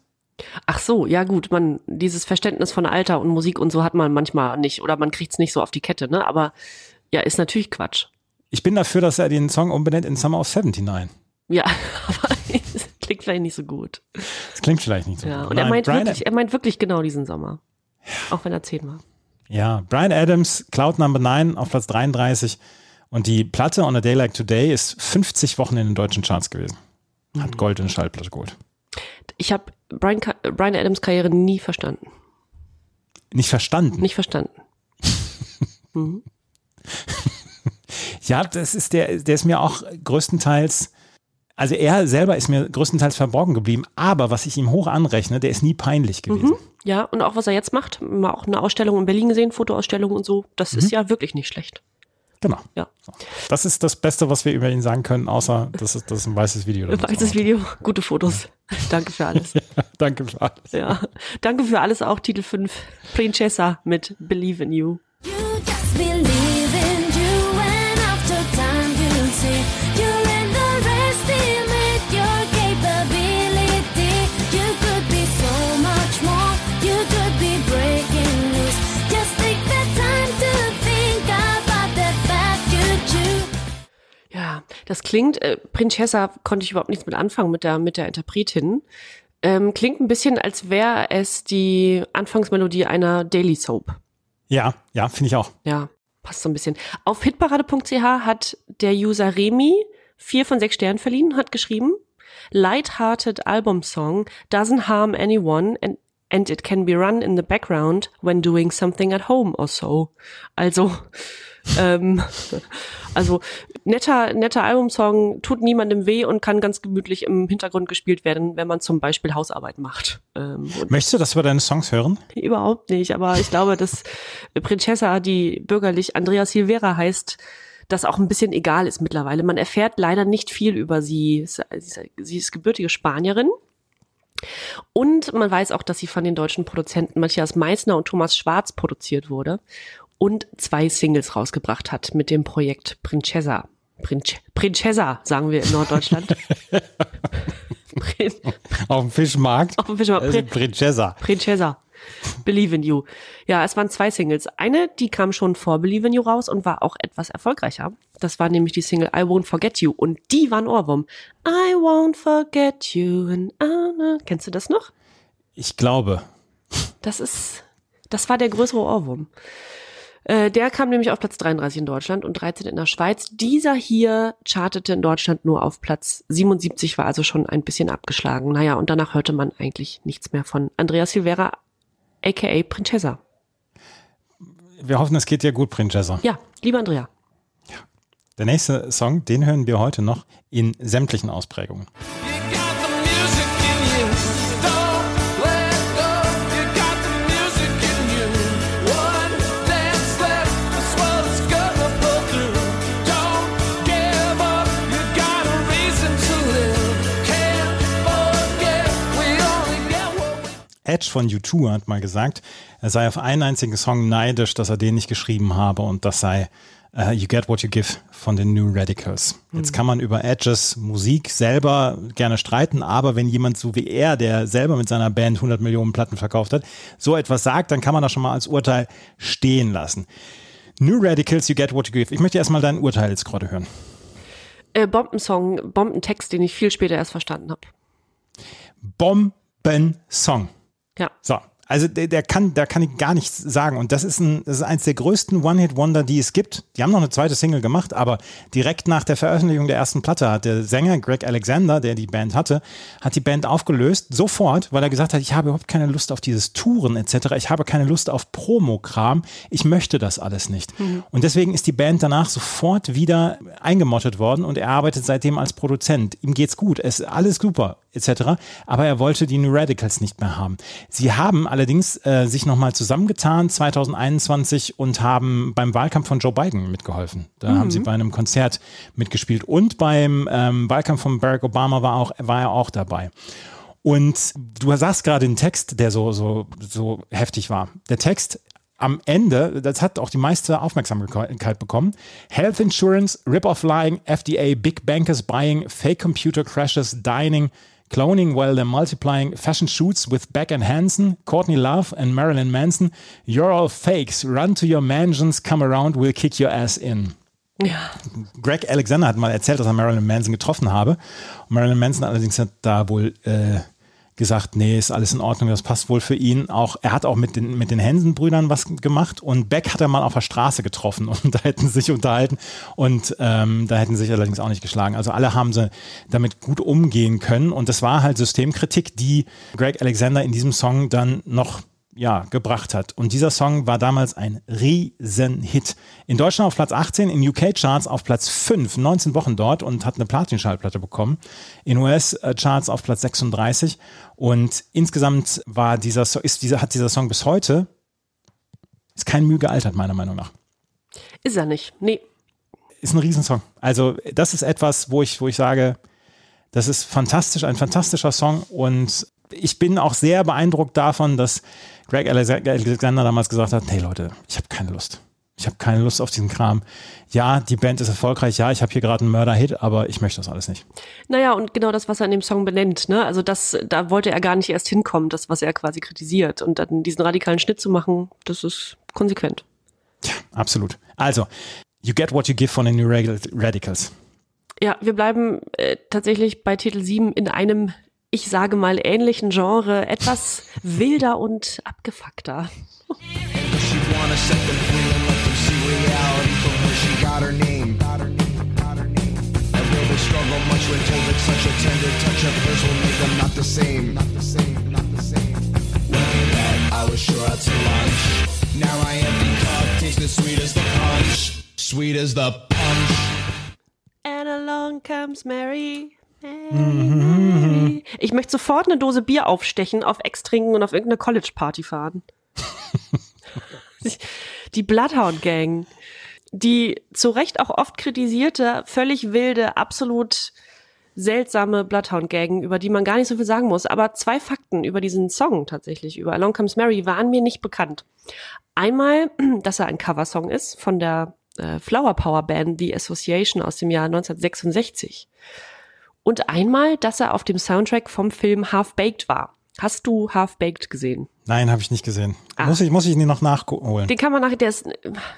Ach so, ja gut, man, dieses Verständnis von Alter und Musik und so hat man manchmal nicht oder man kriegt's nicht so auf die Kette, ne? Aber ja, ist natürlich Quatsch. Ich bin dafür, dass er den Song umbenennt in Summer of 79. Ja, [LAUGHS] aber es klingt vielleicht nicht so gut. Das klingt vielleicht nicht so. Ja, gut. und er Nein, meint Brian- wirklich, er meint wirklich genau diesen Sommer. Auch wenn er zehn war. Ja, Brian Adams, Cloud Number 9 auf Platz 33. Und die Platte On a Day Like Today ist 50 Wochen in den deutschen Charts gewesen. Hat Gold in Schallplatte geholt. Ich habe Brian, Ka- Brian Adams Karriere nie verstanden. Nicht verstanden. Nicht verstanden. [LAUGHS] Ja, das ist der, der ist mir auch größtenteils, also er selber ist mir größtenteils verborgen geblieben, aber was ich ihm hoch anrechne, der ist nie peinlich gewesen. Ja, und auch was er jetzt macht, mal auch eine Ausstellung in Berlin gesehen, Fotoausstellung und so, das ist ja wirklich nicht schlecht. Genau. Ja. Das ist das Beste, was wir über ihn sagen können, außer das ist, das ist ein weißes Video. Man Weißes Video, gute Fotos. [LAUGHS] Danke für alles. Danke für alles. Ja. Danke für alles, auch Titel 5, Princessa mit Believe in You. You just believe Das klingt, äh, Princessa konnte ich überhaupt nichts mit anfangen mit der, mit der Interpretin. Ähm, klingt ein bisschen, als wäre es die Anfangsmelodie einer Daily Soap. Ja, ja, finde ich auch. Ja, passt so ein bisschen. Auf hitparade.ch hat der User Remy vier von sechs Sternen verliehen, hat geschrieben, Lighthearted Album Song doesn't harm anyone and, and it can be run in the background when doing something at home or so. Also, ähm, [LAUGHS] also netter, netter Albumsong tut niemandem weh und kann ganz gemütlich im Hintergrund gespielt werden, wenn man zum Beispiel Hausarbeit macht. Ähm, Möchtest du, dass wir deine Songs hören? Überhaupt nicht, aber ich glaube, dass Princessa, die bürgerlich Andrea Silvera heißt, das auch ein bisschen egal ist mittlerweile. Man erfährt leider nicht viel über sie. Sie ist- Sie ist gebürtige Spanierin. Und man weiß auch, dass sie von den deutschen Produzenten Matthias Meissner und Thomas Schwarz produziert wurde und zwei Singles rausgebracht hat mit dem Projekt Princessa. Prince, Princessa, sagen wir in Norddeutschland. [LAUGHS] Prin, Auf dem Fischmarkt? auf dem Fischmarkt. Also Prin- Princessa. Princessa. Believe in You. Ja, es waren zwei Singles. Eine, die kam schon vor Believe in You raus und war auch etwas erfolgreicher. Das war nämlich die Single I Won't Forget You und die war ein Ohrwurm. I won't forget you and I... Kennst du das noch? Ich glaube. Das ist, das war der größere Ohrwurm. Äh, der kam nämlich auf Platz 33 in Deutschland und 13 in der Schweiz. Dieser hier chartete in Deutschland nur auf Platz 77, war also schon ein bisschen abgeschlagen. Naja, und danach hörte man eigentlich nichts mehr von Andrea Silvera, aka Princessa. Wir hoffen, es geht dir gut, Princessa. Ja, liebe Andrea. Der nächste Song, den hören wir heute noch in sämtlichen Ausprägungen. You Edge von U2 hat mal gesagt, er sei auf einen einzigen Song neidisch, dass er den nicht geschrieben habe und das sei äh, You Get What You Give von den New Radicals. Jetzt kann man über Edges Musik selber gerne streiten, aber wenn jemand so wie er, der selber mit seiner Band 100 Millionen Platten verkauft hat, so etwas sagt, dann kann man das schon mal als Urteil stehen lassen. New Radicals, You Get What You Give. Ich möchte erstmal dein Urteil jetzt gerade hören. Äh, Bombensong, Bombentext, den ich viel später erst verstanden habe. Bomben-Song. Ja. So, also der, der kann, da kann ich gar nichts sagen. Und das ist ein, das ist eins der größten One-Hit-Wonder, die es gibt. Die haben noch eine zweite Single gemacht, aber direkt nach der Veröffentlichung der ersten Platte hat der Sänger Greg Alexander, der die Band hatte, hat die Band aufgelöst, sofort, weil er gesagt hat, ich habe überhaupt keine Lust auf dieses Touren etc. Ich habe keine Lust auf Promokram. Ich möchte das alles nicht. Und deswegen ist die Band danach sofort wieder eingemottet worden und er arbeitet seitdem als Produzent. Ihm geht's gut, es ist alles super etc. Aber er wollte die New Radicals nicht mehr haben. Sie haben allerdings äh, sich nochmal zusammengetan 2021 und haben beim Wahlkampf von Joe Biden mitgeholfen. Da haben sie bei einem Konzert mitgespielt und beim ähm, Wahlkampf von Barack Obama war, auch, war er auch dabei. Und du sagst gerade den Text, der so, so, so heftig war. Der Text am Ende, das hat auch die meiste Aufmerksamkeit bekommen. Health Insurance, Rip-Off Lying, FDA, Big Bankers Buying, Fake Computer Crashes, Dining, Cloning while they're multiplying, Fashion Shoots with Beck and Hansen, Courtney Love and Marilyn Manson. You're all fakes. Run to your mansions, come around, we'll kick your ass in. Ja. Greg Alexander hat mal erzählt, dass er Marilyn Manson getroffen habe. Marilyn Manson allerdings hat da wohl äh, gesagt, nee, ist alles in Ordnung, das passt wohl für ihn. Auch er hat auch mit den mit den Hansen-Brüdern was gemacht und Beck hat er mal auf der Straße getroffen [LAUGHS] und da hätten sie sich unterhalten und ähm, da hätten sie sich allerdings auch nicht geschlagen. Also alle haben sie damit gut umgehen können und das war halt Systemkritik, die Greg Alexander in diesem Song dann noch ja, gebracht hat. Und dieser Song war damals ein Riesenhit. In Deutschland auf Platz 18, in UK-Charts auf Platz 5, 19 Wochen dort und hat eine Platin-Schallplatte bekommen. In US-Charts auf Platz 36. Und insgesamt war dieser, So- ist dieser, hat dieser Song bis heute, ist kein Mühe gealtert, meiner Meinung nach. Ist er nicht. Nee. Ist ein Riesensong. Also, das ist etwas, wo ich, wo ich sage, das ist fantastisch, ein fantastischer Song und ich bin auch sehr beeindruckt davon, dass Greg Alexander damals gesagt hat, hey Leute, ich habe keine Lust. Ich habe keine Lust auf diesen Kram. Ja, die Band ist erfolgreich, ja, ich habe hier gerade einen Mörder-Hit, aber ich möchte das alles nicht. Naja, und genau das, was er in dem Song benennt, ne? Also das, da wollte er gar nicht erst hinkommen, das, was er quasi kritisiert. Und dann diesen radikalen Schnitt zu machen, das ist konsequent. Absolut. Also, You Get What You Give von den New Rad- Radicals. Ja, wir bleiben äh, tatsächlich bei Titel 7 in einem, ich sage mal, ähnlichen Genre, etwas wilder und abgefuckter. Sweet as the punch. And along comes Mary. Mary. Ich möchte sofort eine Dose Bier aufstechen, auf Ex trinken und auf irgendeine College-Party fahren. [LAUGHS] die Bloodhound Gang, die zu Recht auch oft kritisierte, völlig wilde, absolut seltsame Bloodhound Gang, über die man gar nicht so viel sagen muss. Aber zwei Fakten über diesen Song tatsächlich, über Along Comes Mary, waren mir nicht bekannt. Einmal, [CLEARS THROAT] dass er ein Coversong ist von der äh, Flower Power Band The Association aus dem Jahr 1966. Und einmal, dass er auf dem Soundtrack vom Film Half Baked war. Hast du Half Baked gesehen? Nein, habe ich nicht gesehen. Ah. Muss ich, muss ich ihn noch nachholen. Den kann man nachher, der ist,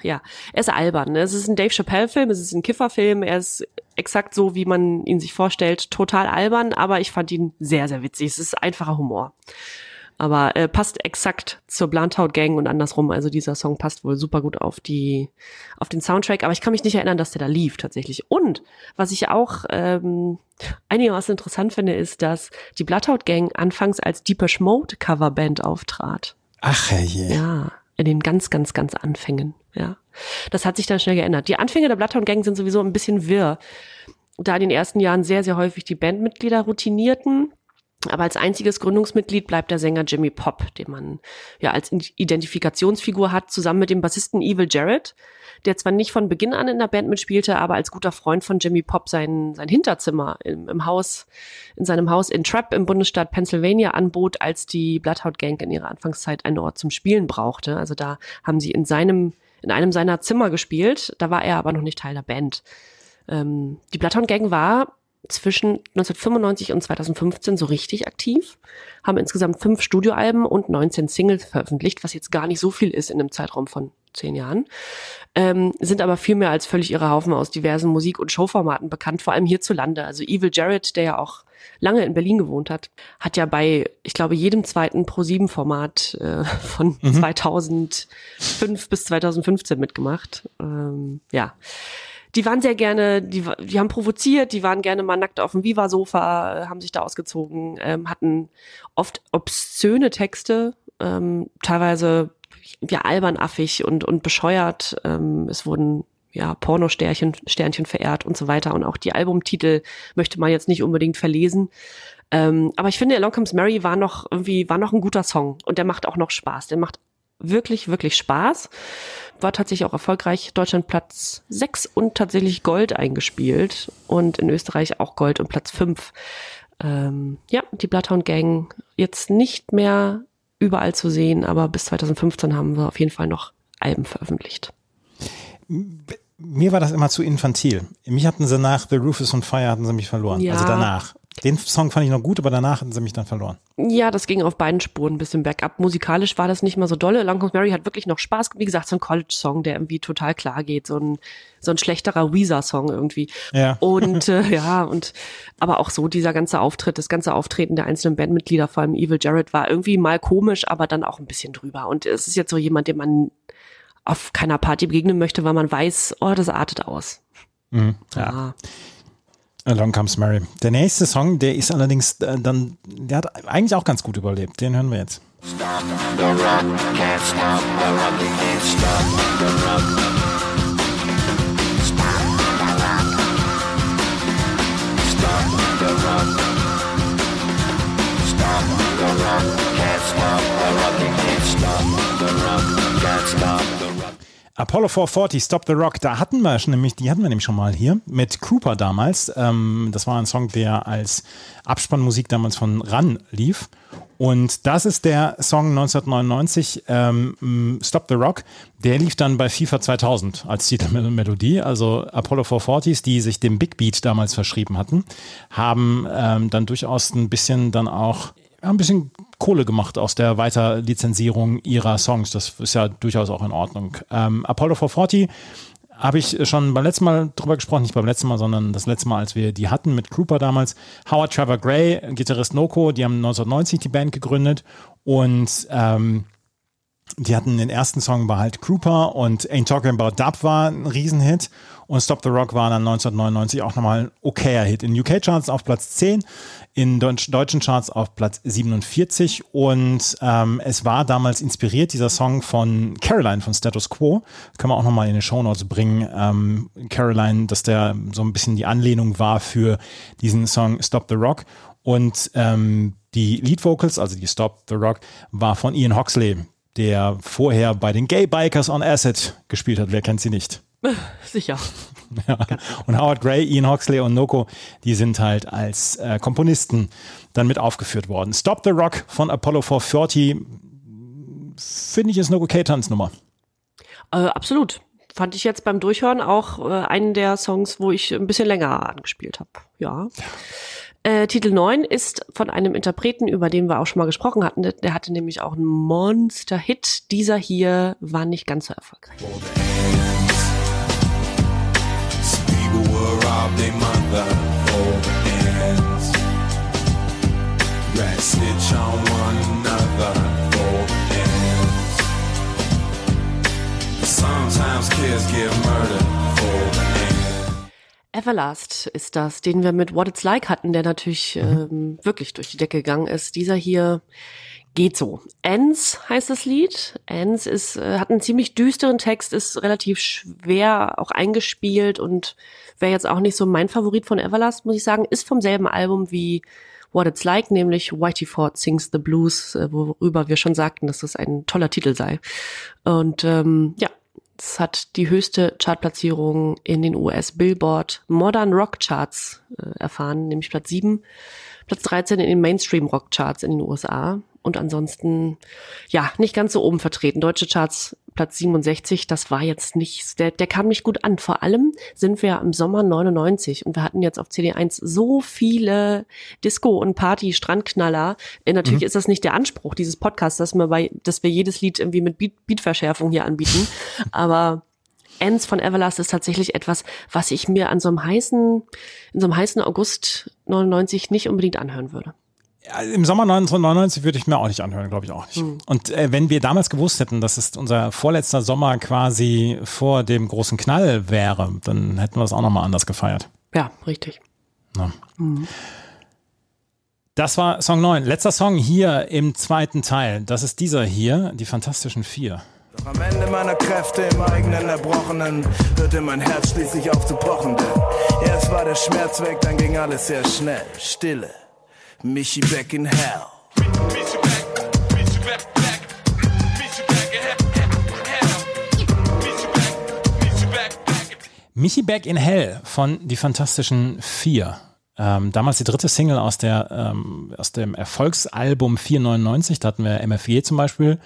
ja, er ist albern. Ne? Es ist ein Dave Chappelle-Film, es ist ein Kifferfilm, er ist exakt so, wie man ihn sich vorstellt, total albern, aber ich fand ihn sehr, sehr witzig. Es ist einfacher Humor. Aber äh, passt exakt zur Blantout Gang und andersrum. Also dieser Song passt wohl super gut auf die, auf den Soundtrack. Aber ich kann mich nicht erinnern, dass der da lief tatsächlich. Und was ich auch ähm, einigermaßen interessant finde, ist, dass die Bloodhound Gang anfangs als Deepesh Mode Coverband auftrat. Ach je. Ja, in den ganz, ganz, ganz Anfängen. Ja, das hat sich dann schnell geändert. Die Anfänge der Bloodhound Gang sind sowieso ein bisschen wirr, da in den ersten Jahren sehr, sehr häufig die Bandmitglieder routinierten. Aber als einziges Gründungsmitglied bleibt der Sänger Jimmy Pop, den man ja als Identifikationsfigur hat, zusammen mit dem Bassisten Evil Jarrett, der zwar nicht von Beginn an in der Band mitspielte, aber als guter Freund von Jimmy Pop sein, sein Hinterzimmer im, im Haus, in seinem Haus in Trapp im Bundesstaat Pennsylvania anbot, als die Bloodhound Gang in ihrer Anfangszeit einen Ort zum Spielen brauchte. Also da haben sie in seinem, in einem seiner Zimmer gespielt, da war er aber noch nicht Teil der Band. Ähm, die Bloodhound Gang war zwischen 1995 und 2015 so richtig aktiv, haben insgesamt fünf Studioalben und 19 Singles veröffentlicht, was jetzt gar nicht so viel ist in einem Zeitraum von zehn Jahren, ähm, sind aber viel mehr als völlig ihre Haufen aus diversen Musik- und Showformaten bekannt, vor allem hierzulande. Also Evil Jarrett, der ja auch lange in Berlin gewohnt hat, hat ja bei, ich glaube, jedem zweiten Pro-7-Format äh, von 2005 bis 2015 mitgemacht. Ähm, ja die waren sehr gerne, die, die haben provoziert, die waren gerne mal nackt auf dem Viva-Sofa, haben sich da ausgezogen, ähm, hatten oft obszöne Texte, ähm, teilweise ja albernaffig und, und bescheuert. Ähm, es wurden ja Pornosternchen Sternchen verehrt und so weiter. Und auch die Albumtitel möchte man jetzt nicht unbedingt verlesen. Ähm, aber ich finde, Along Comes Mary war noch irgendwie, war noch ein guter Song und der macht auch noch Spaß. Der macht wirklich, wirklich Spaß. War tatsächlich auch erfolgreich. Deutschland Platz 6 und tatsächlich Gold eingespielt. Und in Österreich auch Gold und Platz 5. Ähm, ja, die Bloodhound Gang jetzt nicht mehr überall zu sehen, aber bis 2015 haben wir auf jeden Fall noch Alben veröffentlicht. Mir war das immer zu infantil. Mich hatten sie nach The Roof is on Fire hatten sie mich verloren. Ja. Also danach. Den Song fand ich noch gut, aber danach hatten sie mich dann verloren. Ja, das ging auf beiden Spuren ein bisschen bergab. Musikalisch war das nicht mal so dolle. Long Comes Mary hat wirklich noch Spaß. Wie gesagt, so ein College-Song, der irgendwie total klar geht. So ein, so ein schlechterer Weezer-Song irgendwie. Ja. Und äh, [LAUGHS] ja, und aber auch so dieser ganze Auftritt, das ganze Auftreten der einzelnen Bandmitglieder, vor allem Evil Jarrett, war irgendwie mal komisch, aber dann auch ein bisschen drüber. Und es ist jetzt so jemand, dem man auf keiner Party begegnen möchte, weil man weiß, oh, das artet aus. Mhm. Ja. Ah. Along Comes Mary. Der nächste Song, der ist allerdings äh, dann, der hat eigentlich auch ganz gut überlebt. Den hören wir jetzt. Stop the rock, can't stop the rock, can't stop the rock. Stop the rock. Stop stop the rock, can't stop the rock. Apollo 440, Stop the Rock, da hatten wir schon nämlich, die hatten wir nämlich schon mal hier mit Cooper damals. Ähm, das war ein Song, der als Abspannmusik damals von Run lief. Und das ist der Song 1999, ähm, Stop the Rock. Der lief dann bei FIFA 2000 als Titelmelodie. Also Apollo 440s, die sich dem Big Beat damals verschrieben hatten, haben ähm, dann durchaus ein bisschen dann auch ein bisschen Kohle gemacht aus der Weiterlizenzierung ihrer Songs. Das ist ja durchaus auch in Ordnung. Ähm, Apollo 440 habe ich schon beim letzten Mal drüber gesprochen, nicht beim letzten Mal, sondern das letzte Mal, als wir die hatten mit Trooper damals. Howard Trevor Gray, Gitarrist Noko, die haben 1990 die Band gegründet und ähm, die hatten den ersten Song war halt Trooper und Ain't Talking About Dub war ein Riesenhit und Stop the Rock war dann 1999 auch nochmal ein okayer Hit. In UK-Charts auf Platz 10, in deutsch, deutschen Charts auf Platz 47 und ähm, es war damals inspiriert, dieser Song von Caroline von Status Quo. Das können wir auch nochmal in die Shownotes bringen. Ähm, Caroline, dass der so ein bisschen die Anlehnung war für diesen Song Stop the Rock und ähm, die Lead Vocals, also die Stop the Rock, war von Ian Hoxley, der vorher bei den Gay Bikers on Acid gespielt hat. Wer kennt sie nicht? [LAUGHS] Sicher. [LAUGHS] Ja. Und Howard Gray, Ian Hoxley und Noko, die sind halt als äh, Komponisten dann mit aufgeführt worden. Stop the Rock von Apollo 440 finde ich ist eine okay Tanznummer. Äh, absolut. Fand ich jetzt beim Durchhören auch äh, einen der Songs, wo ich ein bisschen länger angespielt habe. Ja. Äh, Titel 9 ist von einem Interpreten, über den wir auch schon mal gesprochen hatten. Der hatte nämlich auch einen Monster-Hit. Dieser hier war nicht ganz so erfolgreich. People rob their mother for the ends. Rats snitch on one another for the ends. Sometimes kids get murdered for the ends. Everlast ist das, den wir mit What It's Like hatten, der natürlich ähm, wirklich durch die Decke gegangen ist. Dieser hier geht so. Ends heißt das Lied. Ends ist, äh, hat einen ziemlich düsteren Text, ist relativ schwer auch eingespielt und wäre jetzt auch nicht so mein Favorit von Everlast, muss ich sagen. Ist vom selben Album wie What It's Like, nämlich Whitey Ford Sings the Blues, äh, worüber wir schon sagten, dass das ein toller Titel sei. Und ähm, ja, es hat die höchste Chartplatzierung in den US Billboard Modern Rock Charts äh, erfahren, nämlich Platz 7, Platz 13 in den Mainstream Rock Charts in den USA und ansonsten ja, nicht ganz so oben vertreten. Deutsche Charts Platz 67, das war jetzt nicht, der, der kam nicht gut an. Vor allem sind wir im Sommer 99 und wir hatten jetzt auf CD1 so viele Disco- und Party-Strandknaller. Äh, Natürlich ist das nicht der Anspruch dieses Podcasts, dass wir, bei, dass wir jedes Lied irgendwie mit Beat, Beatverschärfung hier anbieten. [LAUGHS] Aber Ends von Everlast ist tatsächlich etwas, was ich mir an so einem heißen, in so einem heißen August 99 nicht unbedingt anhören würde. Im Sommer 1999 würde ich mir auch nicht anhören, glaube ich auch nicht. Und äh, wenn wir damals gewusst hätten, dass es unser vorletzter Sommer quasi vor dem großen Knall wäre, dann hätten wir es auch nochmal anders gefeiert. Ja, richtig. Ja. Das war Song 9. Letzter Song hier im zweiten Teil. Das ist dieser hier, die Fantastischen Vier. Doch am Ende meiner Kräfte im eigenen Erbrochenen hörte mein Herz schließlich auf zu pochen, denn erst war der Schmerz weg, dann ging alles sehr schnell. Stille. Michi back in hell. Michi Back in Hell von Die Fantastischen Vier. Ähm, damals die dritte Single aus, der, ähm, aus dem Erfolgsalbum 499. Da hatten wir MFG zum Beispiel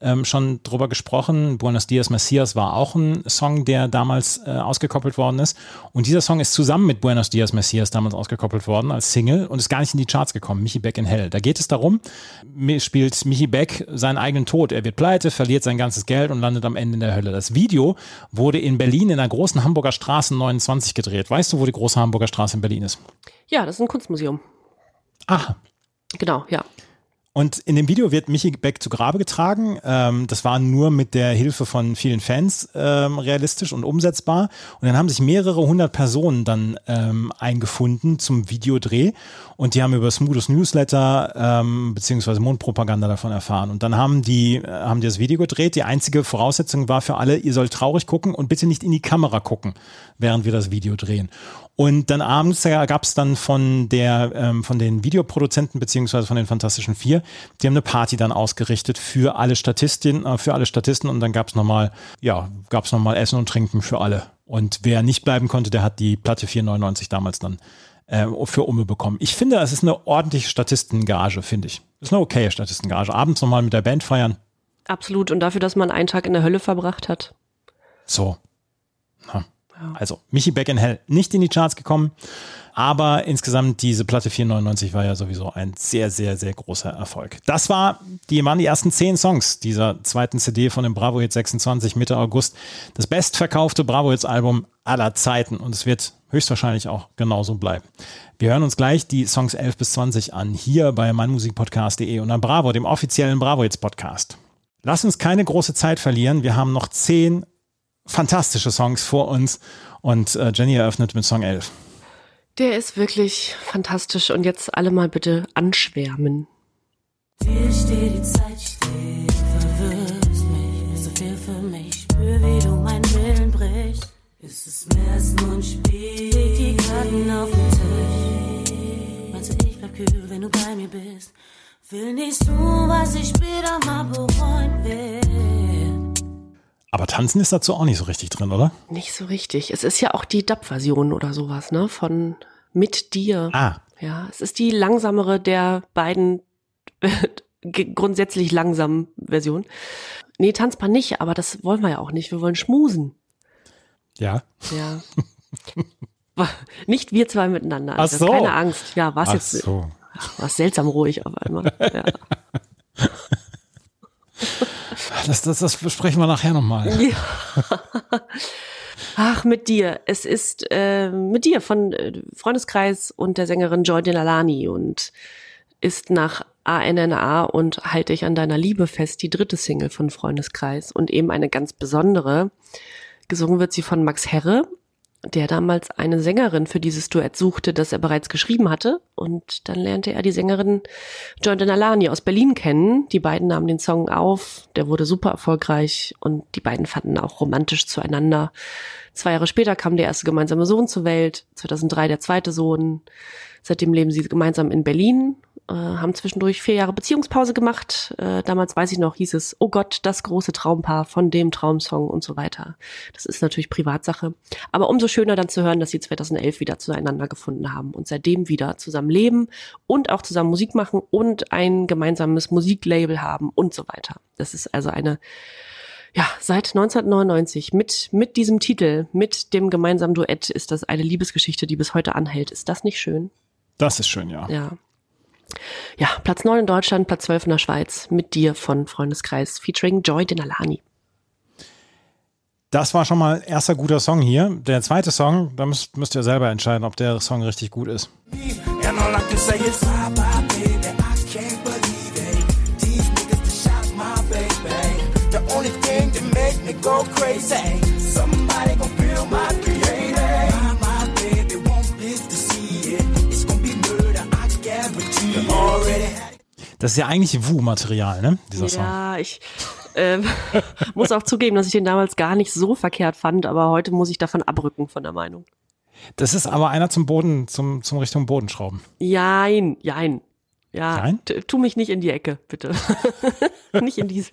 ähm, schon drüber gesprochen. Buenos Dias Messias war auch ein Song, der damals äh, ausgekoppelt worden ist. Und dieser Song ist zusammen mit Buenos Dias Messias damals ausgekoppelt worden als Single und ist gar nicht in die Charts gekommen. Michi Beck in Hell. Da geht es darum, spielt Michi Beck seinen eigenen Tod. Er wird pleite, verliert sein ganzes Geld und landet am Ende in der Hölle. Das Video wurde in Berlin in der großen Hamburger Straße 29 gedreht. Weißt du, wo die große Hamburger Straße in Berlin ist? Ja, das ist ein Kunstmuseum. Aha, Genau, ja. Und in dem Video wird Michi Beck zu Grabe getragen. Ähm, das war nur mit der Hilfe von vielen Fans ähm, realistisch und umsetzbar. Und dann haben sich mehrere hundert Personen dann ähm, eingefunden zum Videodreh. Und die haben über Smoothes Newsletter ähm, beziehungsweise Mundpropaganda davon erfahren. Und dann haben die, äh, haben die das Video gedreht. Die einzige Voraussetzung war für alle, ihr sollt traurig gucken und bitte nicht in die Kamera gucken, während wir das Video drehen. Und dann abends gab es dann von der, ähm, von den Videoproduzenten beziehungsweise von den Fantastischen Vier, die haben eine Party dann ausgerichtet für alle Statistinnen, äh, für alle Statisten und dann gab es nochmal, ja, gab es nochmal Essen und Trinken für alle. Und wer nicht bleiben konnte, der hat die Platte 4,99 damals dann äh, für Umme bekommen. Ich finde, es ist eine ordentliche Statistengage, finde ich. Das ist eine okaye Statistengage. Abends nochmal mit der Band feiern. Absolut. Und dafür, dass man einen Tag in der Hölle verbracht hat. So. Na. Also, Michi Beck in Hell nicht in die Charts gekommen. Aber insgesamt diese Platte 499 war ja sowieso ein sehr, sehr, sehr großer Erfolg. Das war, die waren die ersten zehn Songs dieser zweiten CD von dem Bravo Hit 26 Mitte August. Das bestverkaufte Bravo Hits Album aller Zeiten und es wird höchstwahrscheinlich auch genauso bleiben. Wir hören uns gleich die Songs 11 bis 20 an, hier bei meinmusikpodcast.de und an Bravo, dem offiziellen Bravo Hits Podcast. Lass uns keine große Zeit verlieren. Wir haben noch zehn fantastische Songs vor uns und äh, Jenny eröffnet mit Song 11. Der ist wirklich fantastisch und jetzt alle mal bitte anschwärmen. Dir steht die Zeit still, verwirrst mich, ist so viel für mich, spür, wie du meinen Willen brichst. Ist es mehr als nur ein Spiel, leg die Karten auf den Tisch. Meinst du, ich bleib kühl, wenn du bei mir bist? Will nicht tun, was ich später mal bereuen will. Aber tanzen ist dazu auch nicht so richtig drin, oder? Nicht so richtig. Es ist ja auch die Dub-Version oder sowas, ne? Von Mit dir. Ah, Ja, es ist die langsamere der beiden [LAUGHS] grundsätzlich langsamen Versionen. Nee, tanzbar nicht, aber das wollen wir ja auch nicht. Wir wollen schmusen. ja. Ja. [LAUGHS] nicht wir zwei miteinander. Ach Also so. Keine Angst. Ja, was Ach jetzt? so. War seltsam ruhig auf einmal. Ja. [LAUGHS] Das, das, das besprechen wir nachher nochmal. Ja. Ach, mit dir. Es ist äh, mit dir von äh, Freundeskreis und der Sängerin Joy Delalani und ist nach ANNA und Halte ich an deiner Liebe fest die dritte Single von Freundeskreis und eben eine ganz besondere. Gesungen wird sie von Max Herre, der damals eine Sängerin für dieses Duett suchte, das er bereits geschrieben hatte. Und dann lernte er die Sängerin Joy Denalani aus Berlin kennen. Die beiden nahmen den Song auf, der wurde super erfolgreich und die beiden fanden auch romantisch zueinander. Zwei Jahre später kam der erste gemeinsame Sohn zur Welt, 2003 der zweite Sohn. Seitdem leben sie gemeinsam in Berlin, äh, haben zwischendurch vier Jahre Beziehungspause gemacht. Äh, damals weiß ich noch, hieß es, oh Gott, das große Traumpaar von dem Traumsong und so weiter. Das ist natürlich Privatsache. Aber umso schöner dann zu hören, dass sie 2011 wieder zueinander gefunden haben und seitdem wieder zusammen leben und auch zusammen Musik machen und ein gemeinsames Musiklabel haben und so weiter. Das ist also eine ja, seit 1999 mit, mit diesem Titel, mit dem gemeinsamen Duett ist das eine Liebesgeschichte, die bis heute anhält. Ist das nicht schön? Das ist schön, ja. Ja. Ja, Platz 9 in Deutschland, Platz 12 in der Schweiz, mit dir von Freundeskreis, featuring Joy Denalani. Das war schon mal erster guter Song hier. Der zweite Song, da müsst, müsst ihr selber entscheiden, ob der Song richtig gut ist. And all Das ist ja eigentlich Wu-Material, ne? Dieser Song. Ja, ich ähm, [LAUGHS] muss auch zugeben, dass ich den damals gar nicht so verkehrt fand, aber heute muss ich davon abrücken von der Meinung. Das ist aber einer zum Boden, zum, zum Richtung Bodenschrauben. Jein, jein. Ja, Jein? t- tu mich nicht in die Ecke, bitte. [LAUGHS] nicht in diese.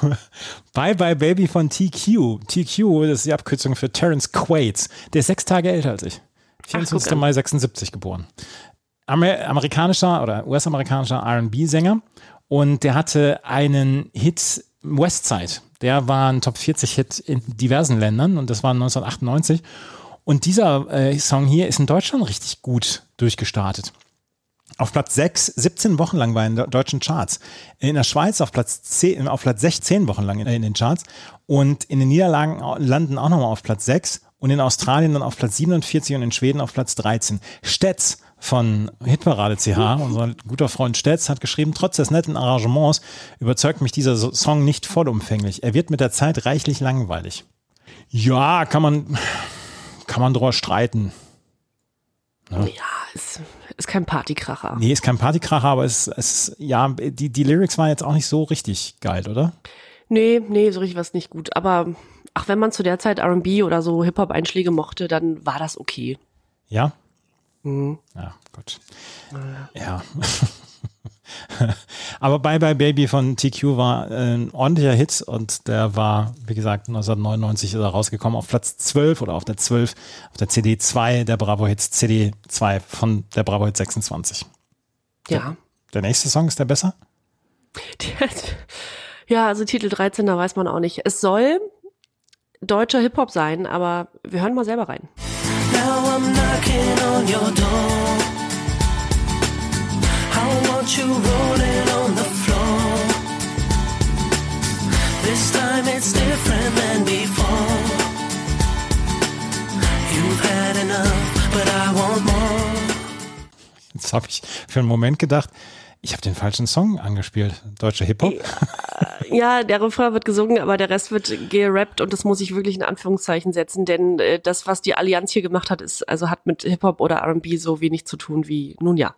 [LAUGHS] Bye Bye Baby von TQ. TQ, das ist die Abkürzung für Terence Quaid. Der ist sechs Tage älter als ich. 24. an. Mai 76 geboren. Amer amerikanischer oder US-amerikanischer R&B-Sänger und der hatte einen Hit Westside. Der war ein Top 40 Hit in diversen Ländern und das war 1998. Und dieser äh, Song hier ist in Deutschland richtig gut durchgestartet. Auf Platz 6, 17 Wochen lang war er in deutschen Charts. In der Schweiz auf Platz, 10, auf Platz 16 Wochen lang in, in den Charts. Und in den Niederlagen landen auch nochmal auf Platz 6. Und in Australien dann auf Platz 47 und in Schweden auf Platz 13. Stetz von Hitparade CH, unser guter Freund Stetz, hat geschrieben, trotz des netten Arrangements überzeugt mich dieser So- Song nicht vollumfänglich. Er wird mit der Zeit reichlich langweilig. Ja, kann man, kann man drüber streiten. Ja, ist, ist kein Partykracher. Nee, ist kein Partykracher, aber es, es ja, die, die Lyrics waren jetzt auch nicht so richtig geil, oder? Nee, nee, so richtig was nicht gut. Aber ach, wenn man zu der Zeit R&B oder so Hip-Hop-Einschläge mochte, dann war das okay. Ja? Mhm. Ja, gut. Ja. [LAUGHS] Aber Bye Bye Baby von TQ war äh, ein ordentlicher Hit und der war, wie gesagt, 1999 ist er rausgekommen auf Platz 12 oder auf der 12, auf der CD 2 der Bravo Hits, CD 2 von der Bravo Hits 26. Ja. Der nächste Song ist der besser? [LAUGHS] Ja, also Titel 13, da weiß man auch nicht. Es soll deutscher Hip-Hop sein, aber wir hören mal selber rein. Now I'm knocking on your door. I want you rolling on the floor. This time it's different than before. You've had enough, but I want more. Jetzt habe ich für einen Moment gedacht, ich habe den falschen Song angespielt. Deutscher Hip-Hop. Ja, der Refrain wird gesungen, aber der Rest wird gerappt und das muss ich wirklich in Anführungszeichen setzen, denn äh, das, was die Allianz hier gemacht hat, ist also hat mit Hip-Hop oder R&B so wenig zu tun wie, nun ja.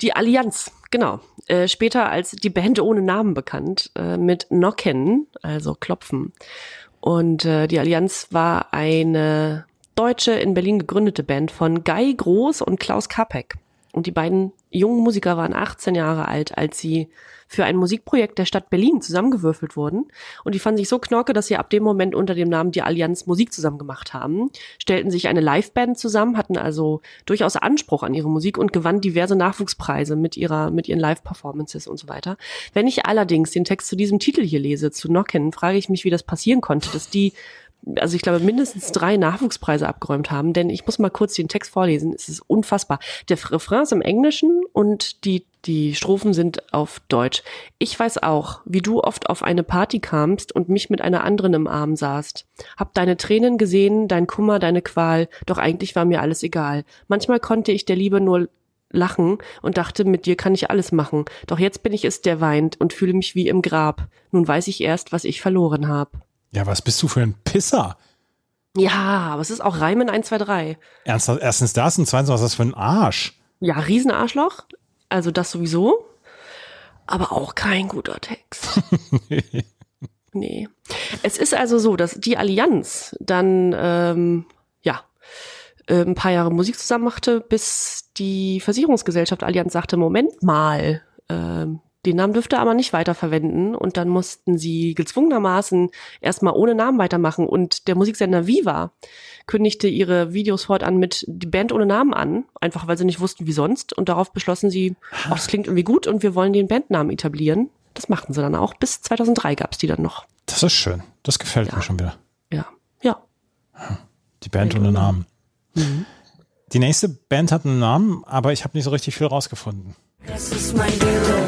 Die Allianz, genau. Äh, später als die Band ohne Namen bekannt, äh, mit Nocken, also Klopfen. Und äh, die Allianz war eine deutsche, in Berlin gegründete Band von Guy Groß und Klaus Kapek. Und die beiden jungen Musiker waren 18 Jahre alt, als sie für ein Musikprojekt der Stadt Berlin zusammengewürfelt wurden. Und die fanden sich so knorke, dass sie ab dem Moment unter dem Namen die Allianz Musik zusammen gemacht haben, stellten sich eine Liveband zusammen, hatten also durchaus Anspruch an ihre Musik und gewannen diverse Nachwuchspreise mit ihrer, mit ihren Live-Performances und so weiter. Wenn ich allerdings den Text zu diesem Titel hier lese, zu Nocken, frage ich mich, wie das passieren konnte, dass die also ich glaube, mindestens drei Nachwuchspreise abgeräumt haben, denn ich muss mal kurz den Text vorlesen. Es ist unfassbar. Der Refrain ist im Englischen und die, die Strophen sind auf Deutsch. Ich weiß auch, wie du oft auf eine Party kamst und mich mit einer anderen im Arm saßt. Hab deine Tränen gesehen, dein Kummer, deine Qual, doch eigentlich war mir alles egal. Manchmal konnte ich der Liebe nur lachen und dachte, mit dir kann ich alles machen. Doch jetzt bin ich es, der weint und fühle mich wie im Grab. Nun weiß ich erst, was ich verloren hab. Ja, was bist du für ein Pisser? Ja, aber es ist auch Reimen 1, 2, 3. Ernsthaft, erstens das und zweitens, was ist das für ein Arsch? Ja, Riesenarschloch. Also das sowieso. Aber auch kein guter Text. [LAUGHS] nee. Es ist also so, dass die Allianz dann, ähm, ja, äh, ein paar Jahre Musik zusammen machte, bis die Versicherungsgesellschaft Allianz sagte, Moment mal, ähm, den Namen dürfte aber nicht weiterverwenden und dann mussten sie gezwungenermaßen erstmal ohne Namen weitermachen und der Musiksender Viva kündigte ihre Videos fortan mit die Band ohne Namen an, einfach weil sie nicht wussten wie sonst und darauf beschlossen sie, ach, das klingt irgendwie gut und wir wollen den Bandnamen etablieren. Das machten sie dann auch. Bis 2003 gab's die dann noch. Das ist schön. Das gefällt mir schon wieder. Ja, ja. Die Band ohne Namen. Die nächste Band hat einen Namen, aber ich habe nicht so richtig viel rausgefunden. Das ist mein Wille,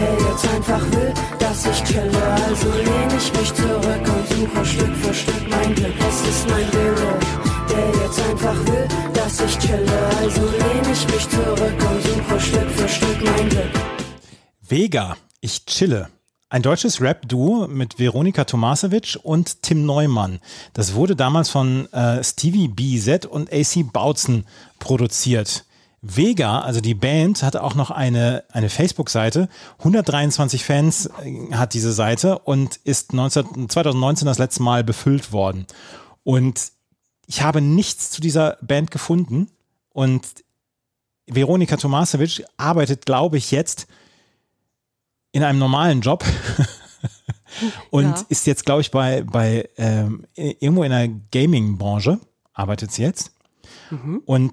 der jetzt einfach will, dass ich chille. Also lehn ich mich zurück und suche Stück für Stück mein Glück. Es ist mein Wille, der jetzt einfach will, dass ich chille. Also lehn ich mich zurück und suche Stück für Stück mein Glück. Vega, ich chille. Ein deutsches Rap-Duo mit Veronika Tomasevic und Tim Neumann. Das wurde damals von äh, Stevie BZ und AC Bautzen produziert. Vega, also die Band, hatte auch noch eine, eine Facebook-Seite. 123 Fans äh, hat diese Seite und ist 19, 2019 das letzte Mal befüllt worden. Und ich habe nichts zu dieser Band gefunden. Und Veronika Tomasevic arbeitet, glaube ich, jetzt in einem normalen Job [LAUGHS] und Ja. ist jetzt, glaube ich, bei, bei ähm, irgendwo in der Gaming-Branche, arbeitet sie jetzt. Und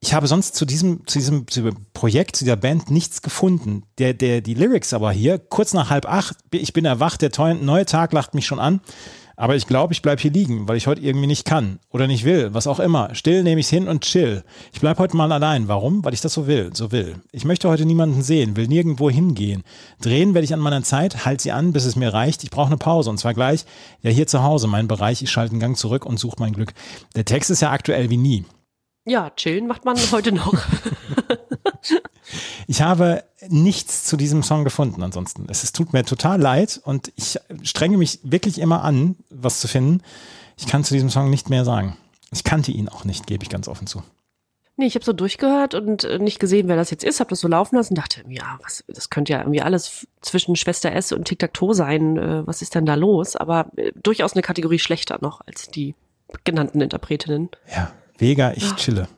ich habe sonst zu diesem, zu diesem, zu diesem Projekt, zu dieser Band nichts gefunden. Der, der, die Lyrics aber hier, kurz nach halb acht, ich bin erwacht, der neue Tag lacht mich schon an. Aber ich glaube, ich bleibe hier liegen, weil ich heute irgendwie nicht kann oder nicht will, was auch immer. Still nehme ich hin und chill. Ich bleibe heute mal allein. Warum? Weil ich das so will, so will. Ich möchte heute niemanden sehen, will nirgendwo hingehen. Drehen werde ich an meiner Zeit, halt sie an, bis es mir reicht. Ich brauche eine Pause und zwar gleich, ja hier zu Hause, mein Bereich. Ich schalte einen Gang zurück und suche mein Glück. Der Text ist ja aktuell wie nie. Ja, chillen macht man heute noch. [LAUGHS] Ich habe nichts zu diesem Song gefunden ansonsten. Es, es tut mir total leid und ich strenge mich wirklich immer an, was zu finden. Ich kann zu diesem Song nicht mehr sagen. Ich kannte ihn auch nicht, gebe ich ganz offen zu. Nee, ich habe so durchgehört und äh, nicht gesehen, wer das jetzt ist, habe das so laufen lassen und dachte, ja, was, das könnte ja irgendwie alles zwischen Schwester S und Tic-Tac-Toe sein. Äh, was ist denn da los? Aber äh, durchaus eine Kategorie schlechter noch als die genannten Interpretinnen. Ja, Vega, ich chille.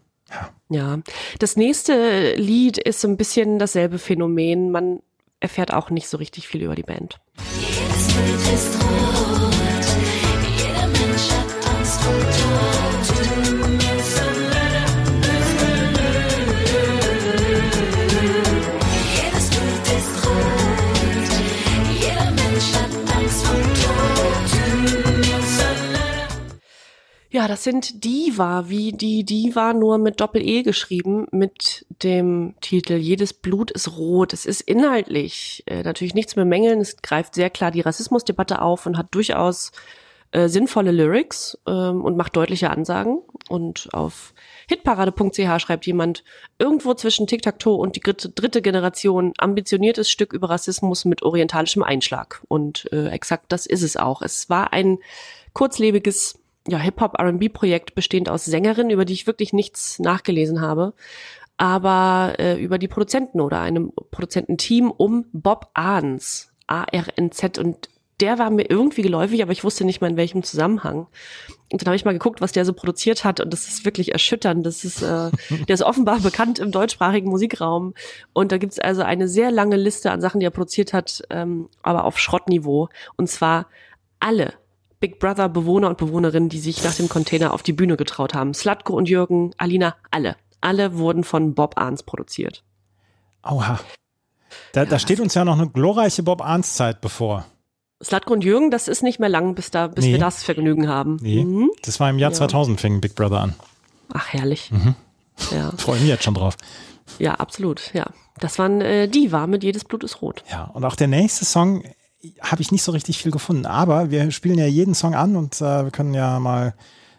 Ja, das nächste Lied ist so ein bisschen dasselbe Phänomen. Man erfährt auch nicht so richtig viel über die Band. Jedes Bild ist rot. Jeder Mensch hat Angst vor Ja, das sind Diva, wie die Diva nur mit Doppel-E geschrieben, mit dem Titel Jedes Blut ist rot. Es ist inhaltlich äh, natürlich nichts mehr mängeln. Es greift sehr klar die Rassismusdebatte auf und hat durchaus äh, sinnvolle Lyrics ähm, und macht deutliche Ansagen. Und auf hitparade.ch schreibt jemand, irgendwo zwischen Tic-Tac-Toe und die dritte, dritte Generation ambitioniertes Stück über Rassismus mit orientalischem Einschlag. Und äh, exakt das ist es auch. Es war ein kurzlebiges ja, Hip-Hop-R&B-Projekt bestehend aus Sängerinnen, über die ich wirklich nichts nachgelesen habe, aber äh, über die Produzenten oder einem Produzententeam um Bob Arns, A-R-N-Z und der war mir irgendwie geläufig, aber ich wusste nicht mal in welchem Zusammenhang. Und dann habe ich mal geguckt, was der so produziert hat und das ist wirklich erschütternd. Das ist, äh, [LAUGHS] der ist offenbar bekannt im deutschsprachigen Musikraum und da gibt's also eine sehr lange Liste an Sachen, die er produziert hat, ähm, aber auf Schrottniveau und zwar alle Big Brother Bewohner und Bewohnerinnen, die sich nach dem Container auf die Bühne getraut haben. Slatko und Jürgen, Alina, alle. Alle wurden von Bob Arns produziert. Aua. Da, da steht uns ja noch eine glorreiche Bob Arns Zeit bevor. Slatko und Jürgen, das ist nicht mehr lang, bis da, bis Nee. wir das Vergnügen haben. Nee, Mhm. das war im Jahr Ja. 2000 fing Big Brother an. Ach, herrlich. Mhm. Ja. [LAUGHS] Freue mich jetzt schon drauf. ja, absolut. Ja, das waren äh, die war mit jedes Blut ist rot. Ja, und auch der nächste Song habe ich nicht so richtig viel gefunden, aber wir spielen ja jeden Song an und äh, wir können ja mal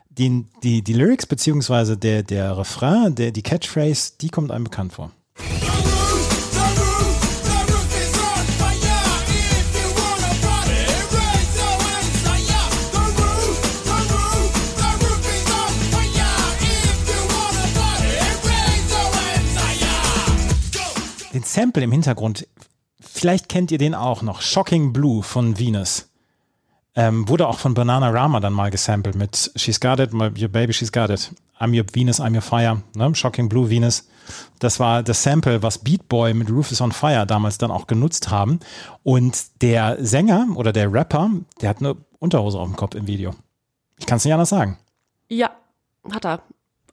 die, die, die Lyrics beziehungsweise der, der Refrain, der, die Catchphrase, die kommt einem bekannt vor. Den Sample im Hintergrund, vielleicht kennt ihr den auch noch, Shocking Blue von Venus. Ähm, wurde auch von Banana Rama dann mal gesampelt mit She's Got It, my, Your Baby She's Got It. I'm Your Venus, I'm Your Fire. Ne? Shocking Blue Venus. Das war das Sample, was Beat Boy mit Rufus on Fire damals dann auch genutzt haben. Und der Sänger oder der Rapper, der hat eine Unterhose auf dem Kopf im Video. Ich kann es nicht anders sagen. Ja, hat er.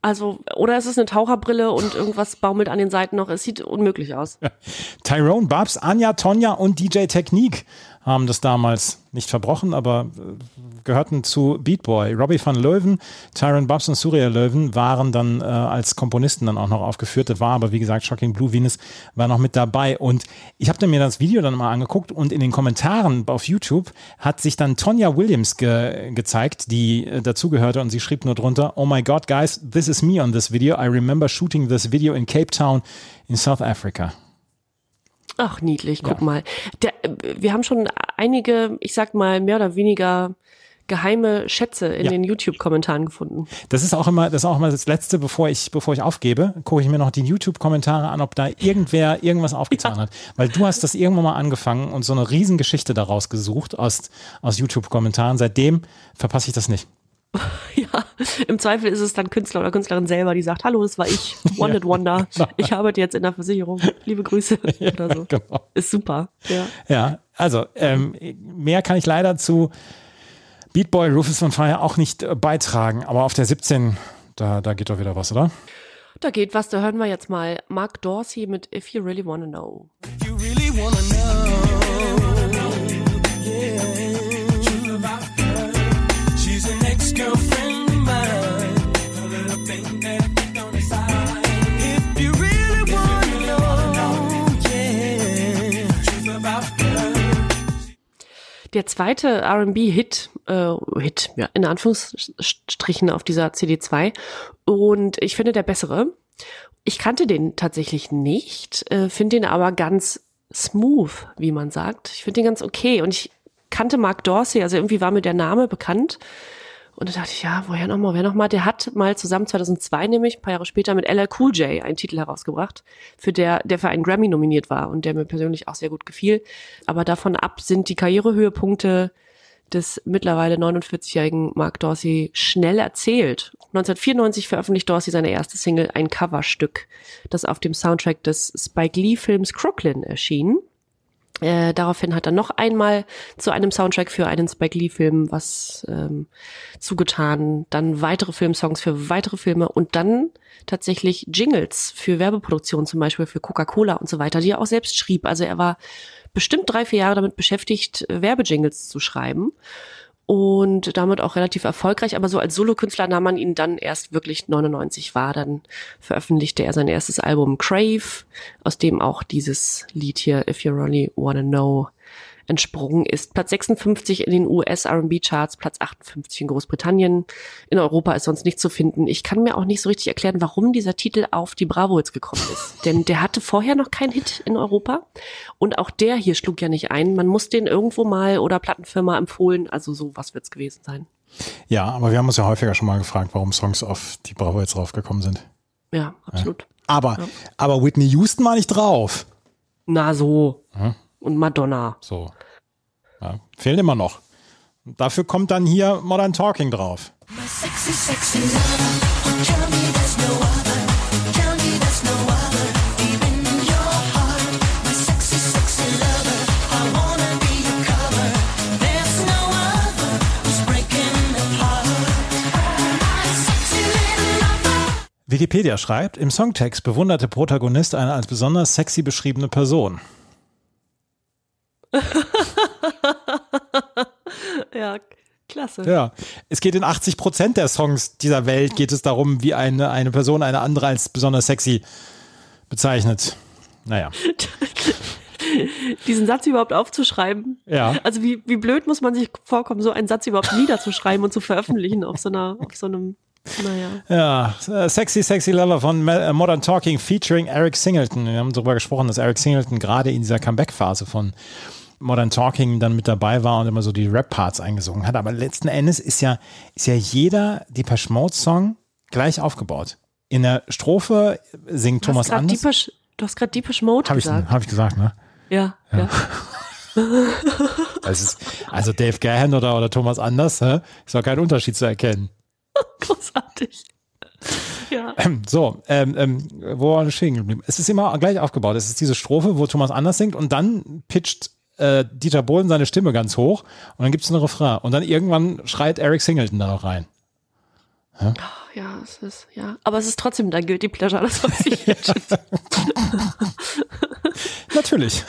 Also, oder es ist eine Taucherbrille und irgendwas baumelt an den Seiten noch. Es sieht unmöglich aus. [LAUGHS] Tyrone, Babs, Anja, Tonja und DJ Technique haben das damals nicht verbrochen, aber äh, gehörten zu Beatboy. Robbie van Löwen, Tyrone Babs und Surya Löwen waren dann äh, als Komponisten dann auch noch aufgeführt. Das war aber, wie gesagt, Shocking Blue Venus war noch mit dabei. Und ich habe mir das Video dann mal angeguckt und in den Kommentaren auf YouTube hat sich dann Tonja Williams ge gezeigt, die äh, dazugehörte und sie schrieb nur drunter, Oh my God, guys, this is me on this video. I remember shooting this video in Cape Town in South Africa. Ach, niedlich, guck mal. Der, wir haben schon einige, ich sag mal, mehr oder weniger geheime Schätze in Ja. den YouTube-Kommentaren gefunden. Das ist auch immer, das ist auch immer das Letzte, bevor ich, bevor ich aufgebe, gucke ich mir noch die YouTube-Kommentare an, ob da irgendwer irgendwas aufgetan hat. Weil du hast das irgendwann mal angefangen und so eine Riesengeschichte daraus gesucht aus, aus YouTube-Kommentaren. Seitdem verpasse ich das nicht. [LAUGHS] Ja, im Zweifel ist es dann Künstler oder Künstlerin selber, die sagt, hallo, das war ich, [LAUGHS] Wanted Wonder. [LAUGHS] Ich arbeite jetzt in der Versicherung. Liebe Grüße [LAUGHS] oder so. Genau. Ist super. Ja. Ja, also ähm, mehr kann ich leider zu Beatboy Rufus von Fire auch nicht äh, beitragen. Aber auf der 17, da, da geht doch wieder was, oder? Da geht was, da hören wir jetzt mal Mark Dorsey mit If You Really Wanna Know. You really wanna know, Der zweite R&B-Hit, äh, Hit, ja, in Anführungsstrichen auf dieser CD2. Und ich finde der bessere. Ich kannte den tatsächlich nicht, äh, finde den aber ganz smooth, wie man sagt. Ich finde den ganz okay. Und ich kannte Mark Dorsey, also irgendwie war mir der Name bekannt. Und da dachte ich, ja, woher nochmal, wer nochmal? Der hat mal zusammen 2002 nämlich, ein paar Jahre später, mit LL Cool J einen Titel herausgebracht, für der, der für einen Grammy nominiert war und der mir persönlich auch sehr gut gefiel. Aber davon ab sind die Karrierehöhepunkte des mittlerweile 49-jährigen Mark Dorsey schnell erzählt. 1994 veröffentlicht Dorsey seine erste Single, ein Coverstück, das auf dem Soundtrack des Spike Lee-Films Crooklyn erschien. Äh, daraufhin hat er noch einmal zu einem Soundtrack für einen Spike Lee-Film was ähm, zugetan, dann weitere Filmsongs für weitere Filme und dann tatsächlich Jingles für Werbeproduktionen, zum Beispiel für Coca-Cola und so weiter, die er auch selbst schrieb. Also er war bestimmt drei, vier Jahre damit beschäftigt, Werbejingles zu schreiben. Und damit auch relativ erfolgreich. Aber so als Solokünstler nahm man ihn dann erst wirklich 99 wahr. Dann veröffentlichte er sein erstes Album Crave, aus dem auch dieses Lied hier If You Really Wanna Know entsprungen ist. Platz 56 in den US R&B Charts, Platz 58 in Großbritannien. In Europa ist sonst nichts zu finden. Ich kann mir auch nicht so richtig erklären, warum dieser Titel auf die Bravo jetzt gekommen ist. [LAUGHS] Denn der hatte vorher noch keinen Hit in Europa. Und auch der hier schlug ja nicht ein. Man muss den irgendwo mal oder Plattenfirma empfohlen. Also so was wird's gewesen sein. Ja, aber wir haben uns ja häufiger schon mal gefragt, warum Songs auf die Bravo jetzt draufgekommen sind. Ja, absolut. Aber, aber Whitney Houston war nicht drauf. Na so. Und Madonna. So. Ja, fehlen immer noch. Dafür kommt dann hier Modern Talking drauf. Wikipedia schreibt, im Songtext bewunderte Protagonist eine als besonders sexy beschriebene Person. [LAUGHS] Ja, klasse. Ja, es geht in 80 Prozent der Songs dieser Welt geht es darum, wie eine, eine Person eine andere als besonders sexy bezeichnet. Naja, [LAUGHS] Diesen Satz überhaupt aufzuschreiben. Ja. Also wie, wie blöd muss man sich vorkommen, so einen Satz überhaupt niederzuschreiben und zu veröffentlichen auf so einer, auf so einem, naja. ja, äh, Sexy Sexy Lover von äh, Modern Talking featuring Eric Singleton. Wir haben darüber gesprochen, dass Eric Singleton gerade in dieser Comeback-Phase von Modern Talking dann mit dabei war und immer so die Rap-Parts eingesungen hat. Aber letzten Endes ist ja, ist ja jeder Depeche Mode-Song gleich aufgebaut. In der Strophe singt Du Thomas Anders. Deepish, du hast gerade Deepish Mode Habe ich, gesagt. hab ich gesagt, ne? Ja, ja. [LAUGHS] Das ist, also Dave Gahan oder, oder Thomas Anders, hä? ist doch kein Unterschied zu erkennen. [LAUGHS] Großartig. Ja. Ähm, So, ähm, ähm, wo war ich stehen geblieben? Es ist immer gleich aufgebaut. Es ist diese Strophe, wo Thomas Anders singt und dann pitcht äh, Dieter Bohlen seine Stimme ganz hoch und dann gibt es einen Refrain. Und dann irgendwann schreit Eric Singleton da noch rein. Ja, es ist, ja. Aber es ist trotzdem dein Guilty Pleasure, das weiß ich [LAUGHS] jetzt schon. Natürlich.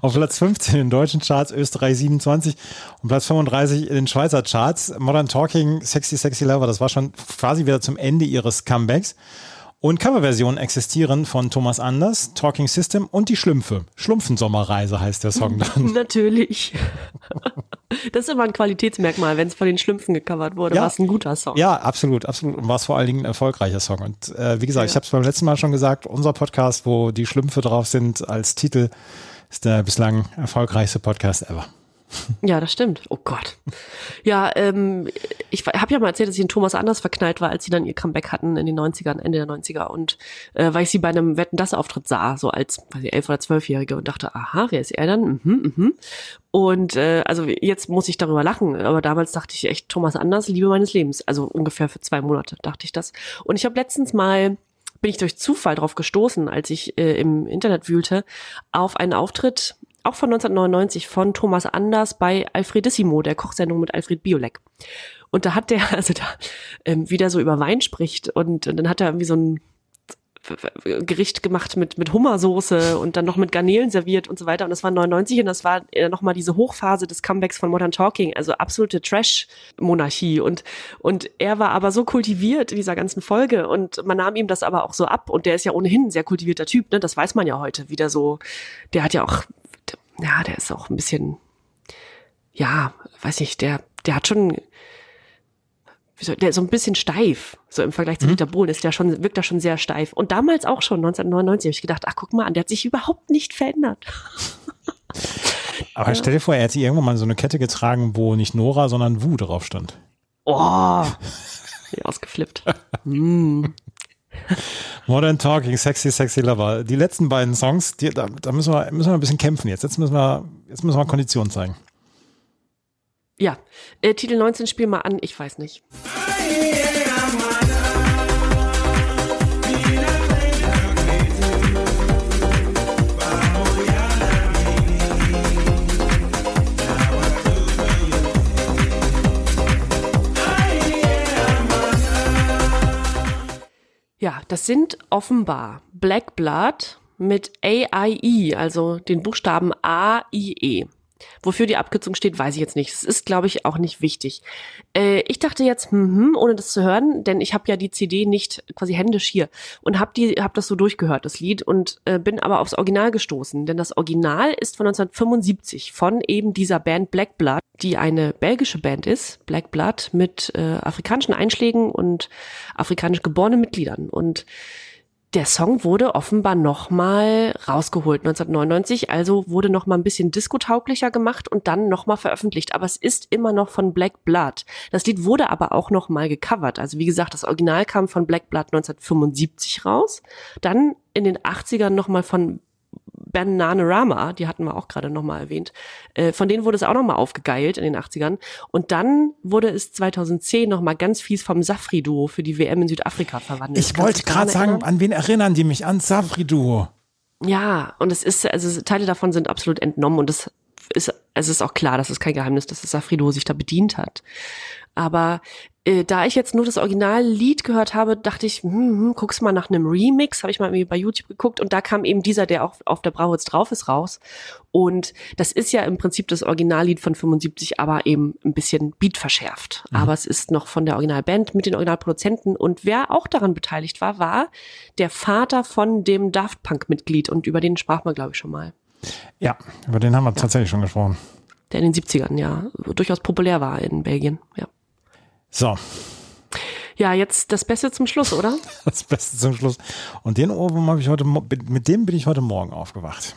Auf Platz 15 in den deutschen Charts, Österreich 27 und Platz 35 in den Schweizer Charts. Modern Talking, Sexy Sexy Lover, das war schon quasi wieder zum Ende ihres Comebacks. Und Coverversionen existieren von Thomas Anders, Talking System und die Schlümpfe. Schlumpfensommerreise heißt der Song dann. [LAUGHS] Natürlich. Das ist immer ein Qualitätsmerkmal, wenn es von den Schlümpfen gecovert wurde, Ja. war es ein guter Song. Ja, absolut, absolut. Und war es vor allen Dingen ein erfolgreicher Song. Und äh, wie gesagt, ich habe es beim letzten Mal schon gesagt, unser Podcast, wo die Schlümpfe drauf sind als Titel, ist der bislang erfolgreichste Podcast ever. Ja, das stimmt. Oh Gott. Ja, ähm, ich habe ja mal erzählt, dass ich in Thomas Anders verknallt war, als sie dann ihr Comeback hatten in den 90ern, Ende der 90er. Und äh, weil ich sie bei einem Wetten das Auftritt sah, so als weiß ich, elf oder zwölfjährige und dachte, aha, wer ist er dann? Mhm, mhm. Und äh, also jetzt muss ich darüber lachen, aber damals dachte ich echt, Thomas Anders, Liebe meines Lebens. Also ungefähr für zwei Monate dachte ich das. Und ich habe letztens mal bin ich durch Zufall drauf gestoßen, als ich äh, im Internet wühlte, auf einen Auftritt, auch von 1999, von Thomas Anders bei Alfredissimo, der Kochsendung mit Alfred Biolek. Und da hat der, [LAUGHS] also da ähm, wieder so über Wein spricht und, und dann hat er irgendwie so ein Gericht gemacht mit, mit Hummersoße und dann noch mit Garnelen serviert und so weiter. Und das war 99 und das war äh, nochmal diese Hochphase des Comebacks von Modern Talking, also absolute Trash-Monarchie. Und, und er war aber so kultiviert in dieser ganzen Folge und man nahm ihm das aber auch so ab. Und der ist ja ohnehin ein sehr kultivierter Typ, ne? Das weiß man ja heute. Wieder so, der hat ja auch, ja, der ist auch ein bisschen, ja, weiß nicht, der, der hat schon, der ist so ein bisschen steif, so im Vergleich zu Dieter Bohlen ist der schon, wirkt er schon sehr steif. Und damals auch schon, 1999, habe ich gedacht, ach guck mal an, der hat sich überhaupt nicht verändert. [LAUGHS] Aber stell dir vor, er hätte irgendwann mal so eine Kette getragen, wo nicht Nora, sondern Wu drauf stand. Oh, [LAUGHS] ausgeflippt. mm. Modern Talking, Sexy, Sexy Lover. Die letzten beiden Songs, die, da, da müssen, wir, müssen wir ein bisschen kämpfen jetzt. Jetzt müssen wir, jetzt müssen wir Kondition zeigen. Ja, äh, Titel 19 spiel mal an, ich weiß nicht. Ja, das sind offenbar Black Blood mit AIE, also den Buchstaben A-I-E. Wofür die Abkürzung steht, weiß ich jetzt nicht. Es ist, glaube ich, auch nicht wichtig. Äh, ich dachte jetzt, hm, ohne das zu hören, denn ich habe ja die CD nicht quasi händisch hier und habe die, habe das so durchgehört, das Lied, und äh, bin aber aufs Original gestoßen, denn das Original ist von 1975 von eben dieser Band Black Blood, die eine belgische Band ist, Black Blood mit äh, afrikanischen Einschlägen und afrikanisch geborenen Mitgliedern und der Song wurde offenbar nochmal rausgeholt 1999, also wurde nochmal ein bisschen diskotauglicher gemacht und dann nochmal veröffentlicht. Aber es ist immer noch von Black Blood. Das Lied wurde aber auch nochmal gecovert. Also wie gesagt, das Original kam von Black Blood 1975 raus. Dann in den 80ern nochmal von Bananarama, die hatten wir auch gerade nochmal erwähnt. Äh, von denen wurde es auch nochmal aufgegeilt in den 80ern. Und dann wurde es 2010 nochmal ganz fies vom Safri-Duo für die WM in Südafrika verwandelt. Ich wollte gerade sagen, erinnern? an wen erinnern die mich? An Safri Duo. Ja, und es ist, also Teile davon sind absolut entnommen und es ist, es ist auch klar, das ist kein Geheimnis, dass das Safrido sich da bedient hat. Aber äh, da ich jetzt nur das Originallied gehört habe, dachte ich, hm, hm, guck's mal nach einem Remix, habe ich mal irgendwie bei YouTube geguckt und da kam eben dieser, der auch auf der Brauwitz drauf ist, raus. Und das ist ja im Prinzip das Originallied von 75, aber eben ein bisschen Beat verschärft. Aber es ist noch von der Originalband mit den Originalproduzenten und wer auch daran beteiligt war, war der Vater von dem Daft Punk Mitglied und über den sprach man glaube ich schon mal. Ja, über den haben wir tatsächlich schon gesprochen. Der in den 70ern ja durchaus populär war in Belgien, ja. So, Ja, jetzt das Beste zum Schluss, oder? [LAUGHS] das Beste zum Schluss. Und den Ohrwurm habe ich heute, mit dem bin ich heute Morgen aufgewacht.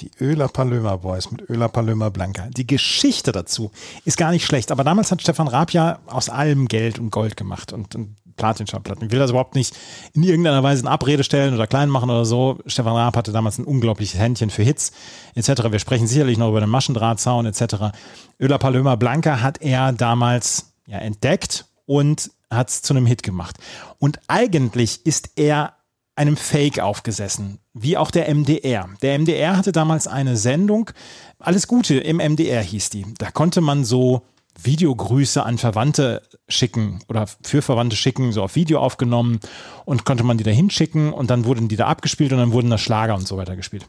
Die Öler Palömer Boys mit Öler Palömer Blanca. Die Geschichte dazu ist gar nicht schlecht, aber damals hat Stefan Raab ja aus allem Geld und Gold gemacht und, und Platinschallplatten. Ich will das überhaupt nicht in irgendeiner Weise in Abrede stellen oder klein machen oder so. Stefan Raab hatte damals ein unglaubliches Händchen für Hits etc. Wir sprechen sicherlich noch über den Maschendrahtzaun etc. Öler Palömer Blanca hat er damals ja, entdeckt und hat es zu einem Hit gemacht. Und eigentlich ist er einem Fake aufgesessen, wie auch der MDR. Der MDR hatte damals eine Sendung, Alles Gute im MDR hieß die. Da konnte man so Videogrüße an Verwandte schicken oder für Verwandte schicken, so auf Video aufgenommen und konnte man die da hinschicken und dann wurden die da abgespielt und dann wurden da Schlager und so weiter gespielt.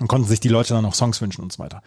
Und konnten sich die Leute dann noch Songs wünschen und so weiter.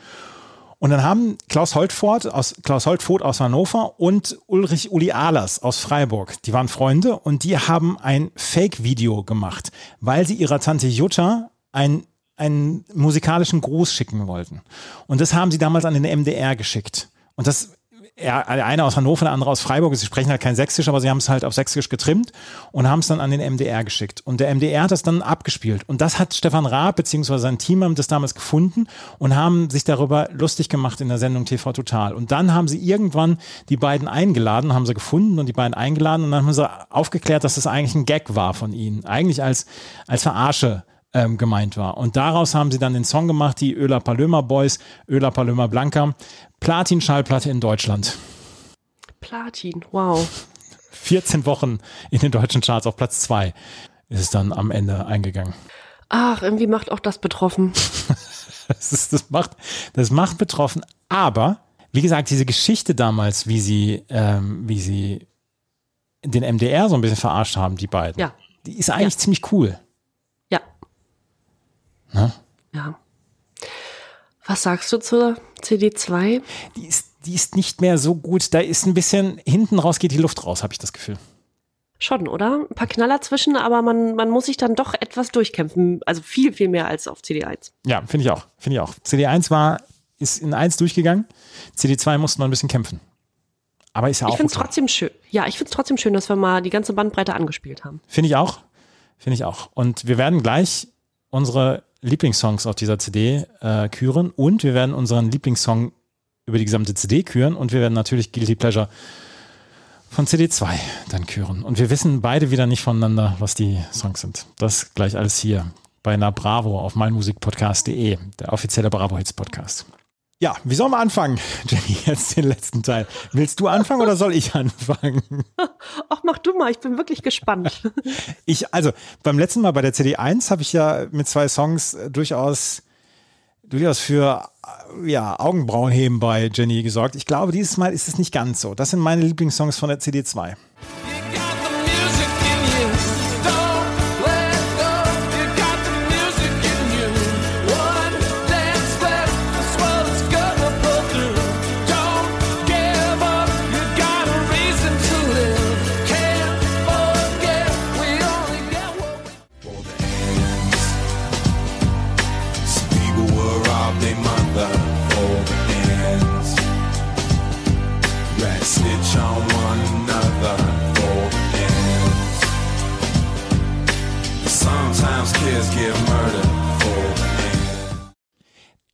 Und dann haben Klaus Holtfort aus, Klaus Holtfort aus Hannover und Ulrich Uli Ahlers aus Freiburg, die waren Freunde und die haben ein Fake-Video gemacht, weil sie ihrer Tante Jutta ein, einen musikalischen Gruß schicken wollten. Und das haben sie damals an den MDR geschickt. Und das, er, eine aus Hannover, der andere aus Freiburg, sie sprechen halt kein Sächsisch, aber sie haben es halt auf Sächsisch getrimmt und haben es dann an den MDR geschickt. Und der MDR hat das dann abgespielt. Und das hat Stefan Raab bzw. sein Team haben das damals gefunden und haben sich darüber lustig gemacht in der Sendung TV Total. Und dann haben sie irgendwann die beiden eingeladen, haben sie gefunden und die beiden eingeladen und dann haben sie aufgeklärt, dass das eigentlich ein Gag war von ihnen. Eigentlich als, als Verarsche ähm, gemeint war. Und daraus haben sie dann den Song gemacht, die Öler Palömer Boys, Öler Palömer Blanca, Platin-Schallplatte in Deutschland. Platin, wow. [LAUGHS] 14 Wochen in den deutschen Charts auf Platz 2 ist es dann am Ende eingegangen. Ach, irgendwie macht auch das betroffen. [LAUGHS] Das, ist, das, macht, das macht betroffen. Aber, wie gesagt, diese Geschichte damals, wie sie, ähm, wie sie den MDR so ein bisschen verarscht haben, die beiden, Ja. die ist eigentlich Ja. ziemlich cool. Ja. Ne? Ja. Was sagst du zur CD2? Die ist, die ist nicht mehr so gut. Da ist ein bisschen, hinten raus geht die Luft raus, habe ich das Gefühl. Schon, oder? Ein paar Knaller zwischen, aber man, man muss sich dann doch etwas durchkämpfen. Also viel, viel mehr als auf CD1. Ja, finde ich auch. Finde ich auch. CD1 war, ist in 1 durchgegangen. CD2 musste noch ein bisschen kämpfen. Aber ist ja Ich auch finde es okay. trotzdem schön. Ja, ich finde es trotzdem schön, dass wir mal die ganze Bandbreite angespielt haben. Finde ich auch. Finde ich auch. Und wir werden gleich unsere Lieblingssongs auf dieser CD äh, küren und wir werden unseren Lieblingssong über die gesamte CD küren und wir werden natürlich Guilty Pleasure von CD2 dann küren. Und wir wissen beide wieder nicht voneinander, was die Songs sind. Das gleich alles hier bei Na Bravo auf meinmusikpodcast.de, der offizielle Bravo Hits Podcast. Ja, wie sollen wir anfangen, [LAUGHS] Jenny, jetzt den letzten Teil? Willst du anfangen oder soll ich anfangen? [LAUGHS] Ach, mach du mal, ich bin wirklich gespannt. [LAUGHS] Ich, also beim letzten Mal bei der CD1 habe ich ja mit zwei Songs äh, durchaus, durchaus für äh, ja, Augenbrauenheben bei Jenny gesorgt. Ich glaube, dieses Mal ist es nicht ganz so. Das sind meine Lieblingssongs von der CD2.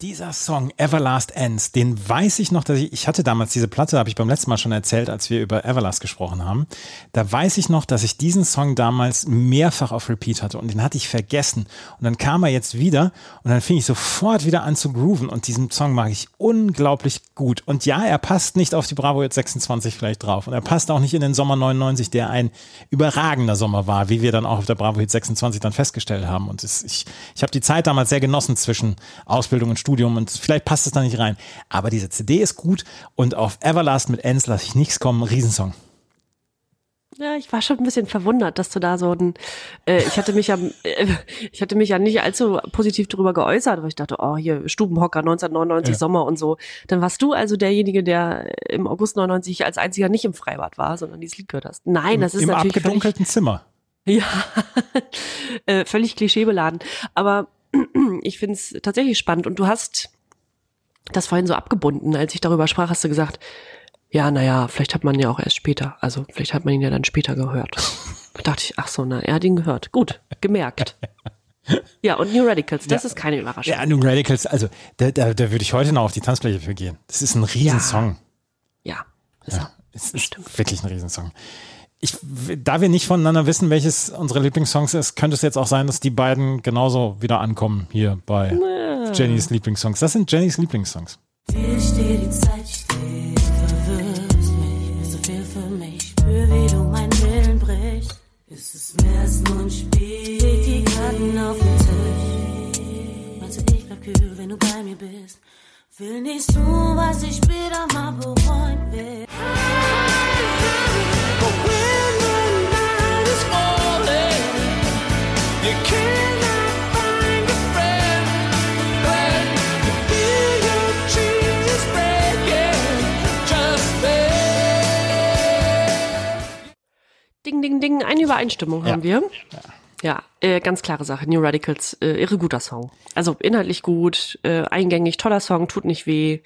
Dieser Song Everlast Ends, den weiß ich noch, dass ich, ich hatte damals diese Platte, habe ich beim letzten Mal schon erzählt, als wir über Everlast gesprochen haben. Da weiß ich noch, dass ich diesen Song damals mehrfach auf Repeat hatte und den hatte ich vergessen. Und dann kam er jetzt wieder und dann fing ich sofort wieder an zu grooven und diesen Song mag ich unglaublich gut. Und ja, er passt nicht auf die Bravo jetzt 26 vielleicht drauf und er passt auch nicht in den Sommer 99, der ein überragender Sommer war, wie wir dann auch auf der Bravo Hit 26 dann festgestellt haben. Und es, ich, ich habe die Zeit damals sehr genossen zwischen Ausbildung und Studium und vielleicht passt es da nicht rein. Aber diese CD ist gut und auf Everlast mit Ends lasse ich nichts kommen. Riesensong. Ja, ich war schon ein bisschen verwundert, dass du da so ein, äh, ich hatte mich ja, äh, ich hatte mich ja nicht allzu positiv darüber geäußert, weil ich dachte, oh, hier Stubenhocker 1999 Ja. Sommer und so. Dann warst du also derjenige, der im August 99 als einziger nicht im Freibad war, sondern dieses Lied gehört hast. Nein, das ist Im natürlich völlig, abgedunkelten Zimmer. [LAUGHS] ja, äh, völlig klischeebeladen. Aber [CLEARS THROAT] ich finde es tatsächlich spannend und du hast das vorhin so abgebunden, als ich darüber sprach, hast du gesagt, ja, naja, vielleicht hat man ja auch erst später, also vielleicht hat man ihn ja dann später gehört. Da dachte ich, ach so, na, er hat ihn gehört. Gut, gemerkt. Ja, und New Radicals, das Ja. ist keine Überraschung. Ja, New Radicals, also da, da, da würde ich heute noch auf die Tanzfläche für gehen. Das ist ein Riesensong. Ja, ist er. Es ist wirklich ein Riesensong. Ich, da wir nicht voneinander wissen, welches unsere Lieblingssongs ist, könnte es jetzt auch sein, dass die beiden genauso wieder ankommen hier bei Jennys Lieblingssongs. Das sind Jennys Lieblingssongs. Dir steht die Zeit still, verwirrst mich, so viel für mich. Spür, wie du meinen Willen brichst. Ist es mehr als nur ein Spiel? Leg die Karten auf den Tisch. Meinst du, ich bleib kühl, wenn du bei mir bist? Will nicht tun, was ich später mal bereuen will. Ding, ding, ding, eine Übereinstimmung haben wir. Ja, äh, ganz klare Sache. New Radicals, äh, irre guter Song. Also inhaltlich gut, äh, eingängig, toller Song, tut nicht weh.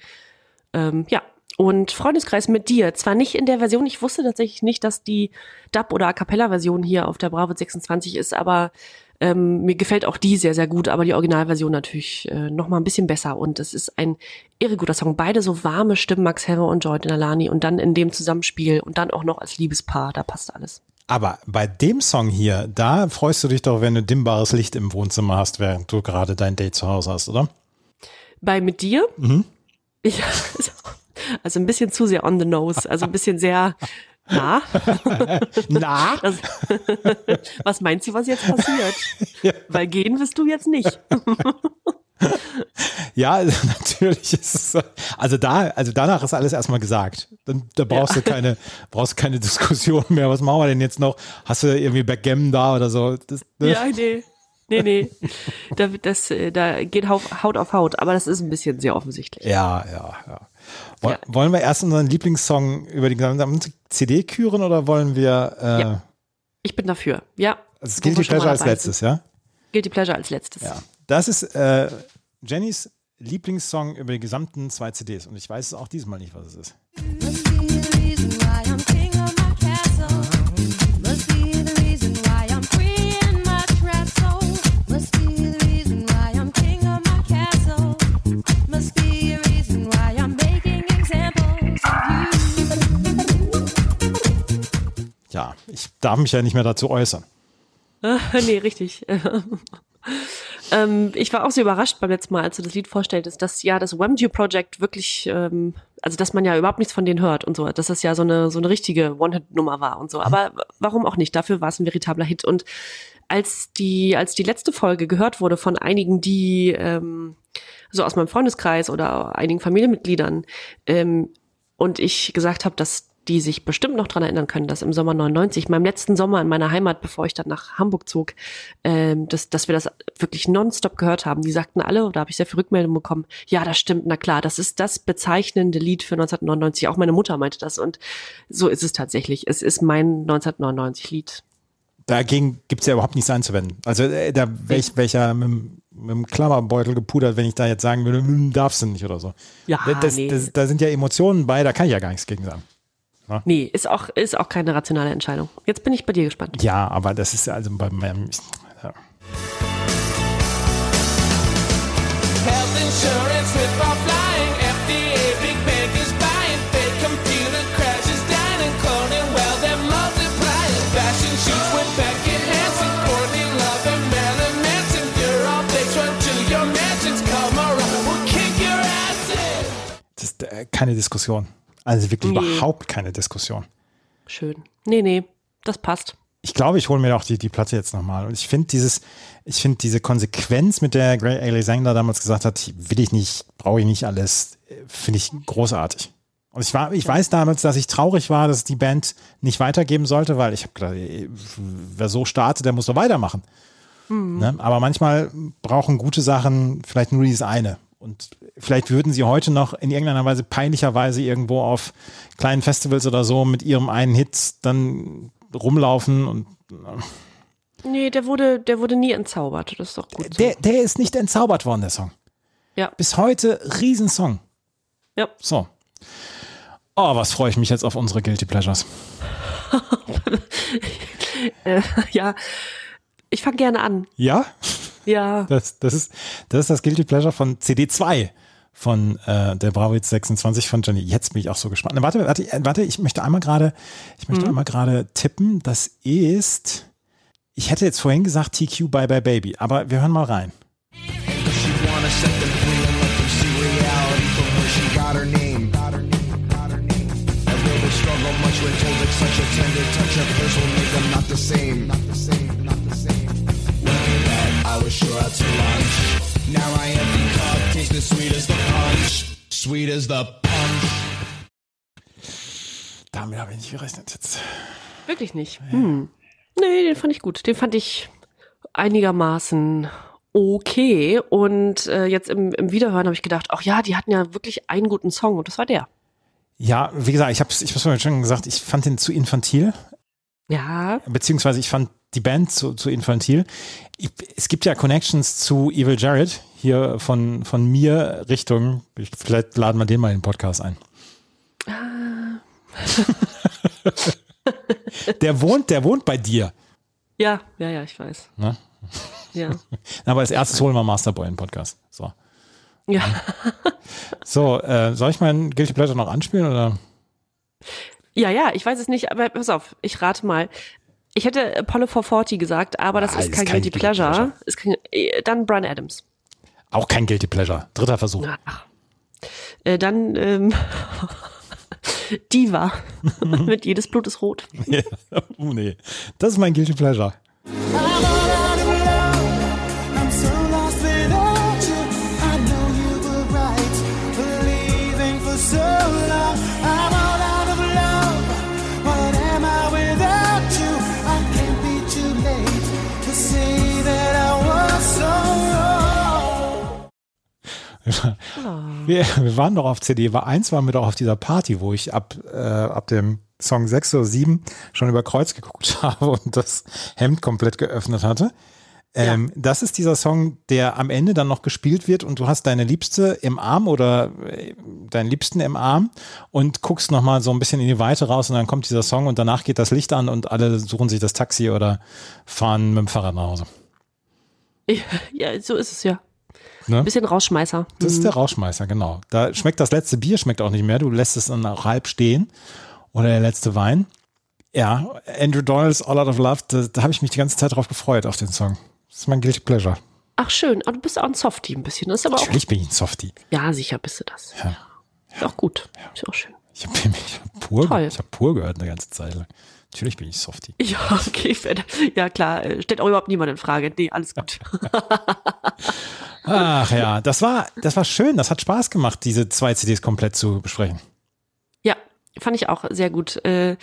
Ähm, ja. Und Freundeskreis mit dir, zwar nicht in der Version, ich wusste tatsächlich nicht, dass die Dub- oder A Cappella-Version hier auf der Bravo 26 ist, aber ähm, mir gefällt auch die sehr, sehr gut, aber die Originalversion natürlich äh, noch mal ein bisschen besser. Und es ist ein irre guter Song. Beide so warme Stimmen, Max Herre und Joy Nalani und dann in dem Zusammenspiel und dann auch noch als Liebespaar, da passt alles. Aber bei dem Song hier, da freust du dich doch, wenn du dimmbares Licht im Wohnzimmer hast, während du gerade dein Date zu Hause hast, oder? Bei mit dir? Ja, [LAUGHS] also ein bisschen zu sehr on the nose, also ein bisschen sehr na. [LAUGHS] Na? Das, [LAUGHS] was meinst du, was jetzt passiert? Weil gehen wirst du jetzt nicht. [LAUGHS] Ja, also natürlich ist es, so. also da, also danach ist alles erstmal gesagt. Dann, da brauchst du keine, brauchst keine Diskussion mehr. Was machen wir denn jetzt noch? Hast du irgendwie Backgammon da oder so? Das, ne? Ja, nee. Nee, nee. Da, das, äh, da geht Haut auf Haut, aber das ist ein bisschen sehr offensichtlich. ja, ja, ja. Woll, Ja. Wollen wir erst unseren Lieblingssong über die gesamte CD küren oder wollen wir, äh, Ja. Ich bin dafür. Ja. also es gilt die Pleasure als letztes, sind. ja? Guilty Pleasure als letztes. Ja. Das ist äh, Jennys Lieblingssong über die gesamten zwei CDs und ich weiß es auch diesmal nicht, was es ist. Ja, ich darf mich ja nicht mehr dazu äußern. nee, richtig. [LAUGHS] Ähm, ich war auch so überrascht beim letzten Mal, als du das Lied vorstelltest, dass ja das Wham Project wirklich, ähm, also dass man ja überhaupt nichts von denen hört und so, dass das ja so eine so eine richtige One-Hit-Nummer war und so. Aber warum auch nicht? Dafür war es ein veritabler Hit. Und als die als die letzte Folge gehört wurde von einigen, die ähm, so aus meinem Freundeskreis oder einigen Familienmitgliedern ähm, und ich gesagt habe, dass die sich bestimmt noch dran erinnern können, dass im Sommer 99, meinem letzten Sommer in meiner Heimat, bevor ich dann nach Hamburg zog, ähm, dass, dass wir das wirklich nonstop gehört haben. Die sagten alle, oder habe ich sehr viel Rückmeldung bekommen, ja, das stimmt, na klar, das ist das bezeichnende Lied für 1999. Auch meine Mutter meinte das und so ist es tatsächlich. Es ist mein 1999-Lied. Dagegen gibt's ja überhaupt nichts einzuwenden. Also äh, da wäre ich welcher mit, dem- mit dem Klammerbeutel gepudert, wenn ich da jetzt sagen würde, hm, darfst du nicht oder so. Ja, das, nee. das, da sind ja Emotionen bei, da kann ich ja gar nichts gegen sagen. Nee, ist auch, ist auch keine rationale Entscheidung. Jetzt bin ich bei dir gespannt. Ja, aber das ist also bei meinem. Ja. Health insurance with for flying. FDA big bank is buying. Fake computer crashes down and cloning well they're multiplying. Fashion shoots with Beckett Hansen, Courtney Love and Marilyn Manson. You're all fakes run to your mansions. Come around, we'll kick your asses. Das ist äh, keine Diskussion. Also wirklich Nee. überhaupt keine Diskussion. Schön. Nee, nee, das passt. Ich glaube, ich hole mir auch die, die Platte jetzt nochmal. Und ich finde dieses, ich finde diese Konsequenz, mit der Gray Alexander damals gesagt hat, will ich nicht, brauche ich nicht alles, finde ich großartig. Und ich war, ich weiß damals, dass ich traurig war, dass die Band nicht weitergeben sollte, weil ich habe gedacht, wer so startet, der muss doch weitermachen. Ne? Aber manchmal brauchen gute Sachen vielleicht nur dieses eine. Und vielleicht würden sie heute noch in irgendeiner Weise peinlicherweise irgendwo auf kleinen Festivals oder so mit ihrem einen Hit dann rumlaufen und Nee, der wurde, der wurde nie entzaubert. Das ist doch gut. So. der, der ist nicht entzaubert worden, der Song. ja. Bis heute Riesensong. ja. So. Oh, was freue ich mich jetzt auf unsere Guilty Pleasures. [LAUGHS] Äh, ja. Ich fange gerne an. Ja? Ja. Das, das, ist, das ist das Guilty Pleasure von CD2 von äh, der Bravo Hits 26 von Jenny. Jetzt bin ich auch so gespannt. Na, Warte, warte, äh, warte, ich möchte einmal gerade, ich möchte einmal gerade tippen. Das ist, ich hätte jetzt vorhin gesagt TQ Bye Bye Baby, aber wir hören mal rein. Struggle much when told such a tender touch of hers will make them not the same? Not the same, As the punch. Damit habe ich nicht gerechnet jetzt. Wirklich nicht. Hm. Nee, den fand ich gut. Den fand ich einigermaßen okay. Und äh, jetzt im, im Wiederhören habe ich gedacht, ach ja, die hatten ja wirklich einen guten Song und das war der. Ja, wie gesagt, ich habe ich hab's vorhin schon gesagt, ich fand den zu infantil. Ja, beziehungsweise ich fand die Band zu, zu infantil. Ich, es gibt ja Connections zu Evil Jared hier von, von mir Richtung, ich, vielleicht laden wir den mal in den Podcast ein. [LAUGHS] der wohnt, der wohnt bei dir. ja, ja, ja, ich weiß. Ne? Ja, [LAUGHS] Aber als erstes holen wir Masterboy in den Podcast. So, ja. [LAUGHS] so äh, soll ich meinen Guilty Pleasure noch anspielen oder? Ja, ja, ich weiß es nicht, aber pass auf, ich rate mal. Ich hätte Apollo 440 gesagt, aber das Ah, ist ist kein kein Guilty Pleasure. Pleasure. Kein, äh, dann Brian Adams. Auch kein Guilty Pleasure. Dritter Versuch. Ach. Äh, dann ähm, [LAUGHS] Diva. [LAUGHS] Mit jedes Blut ist rot. Ja. Oh nee. Das ist mein Guilty Pleasure. Wir, wir waren doch auf CD, war eins waren wir doch auf dieser Party, wo ich ab, äh, ab dem Song 6 oder 7 schon über Kreuz geguckt [LAUGHS] habe und das Hemd komplett geöffnet hatte. Ähm, Das ist dieser Song, der am Ende dann noch gespielt wird und du hast deine Liebste im Arm oder äh, deinen Liebsten im Arm und guckst nochmal so ein bisschen in die Weite raus und dann kommt dieser Song und danach geht das Licht an und alle suchen sich das Taxi oder fahren mit dem Fahrrad nach Hause. Ja, so ist es ja. Ne? Bisschen Rausschmeißer. Das ist der Rauschmeißer, genau. Da schmeckt das letzte Bier, schmeckt auch nicht mehr. Du lässt es dann auch halb stehen. Oder der letzte Wein. Ja, Andrew Doyle's All Out of Love, da, da habe ich mich die ganze Zeit drauf gefreut, auf den Song. Das ist mein Guilty Pleasure. Ach schön, aber du bist auch ein Softie ein bisschen. Das ist aber auch. Natürlich bin ich ein Softie. Ja, sicher bist du das. Ja. Ist auch gut. Ist auch schön. Ich habe [LAUGHS] hab pur, Toll. ich hab pur gehört eine ganze Zeit lang. Natürlich bin ich Softie. Ja, okay. Ja, klar. äh, Stellt auch überhaupt niemand in Frage. Nee, alles gut. [LAUGHS] Ach ja, das war, das war schön. Das hat Spaß gemacht, diese zwei CDs komplett zu besprechen. Ja, fand ich auch sehr gut. Äh,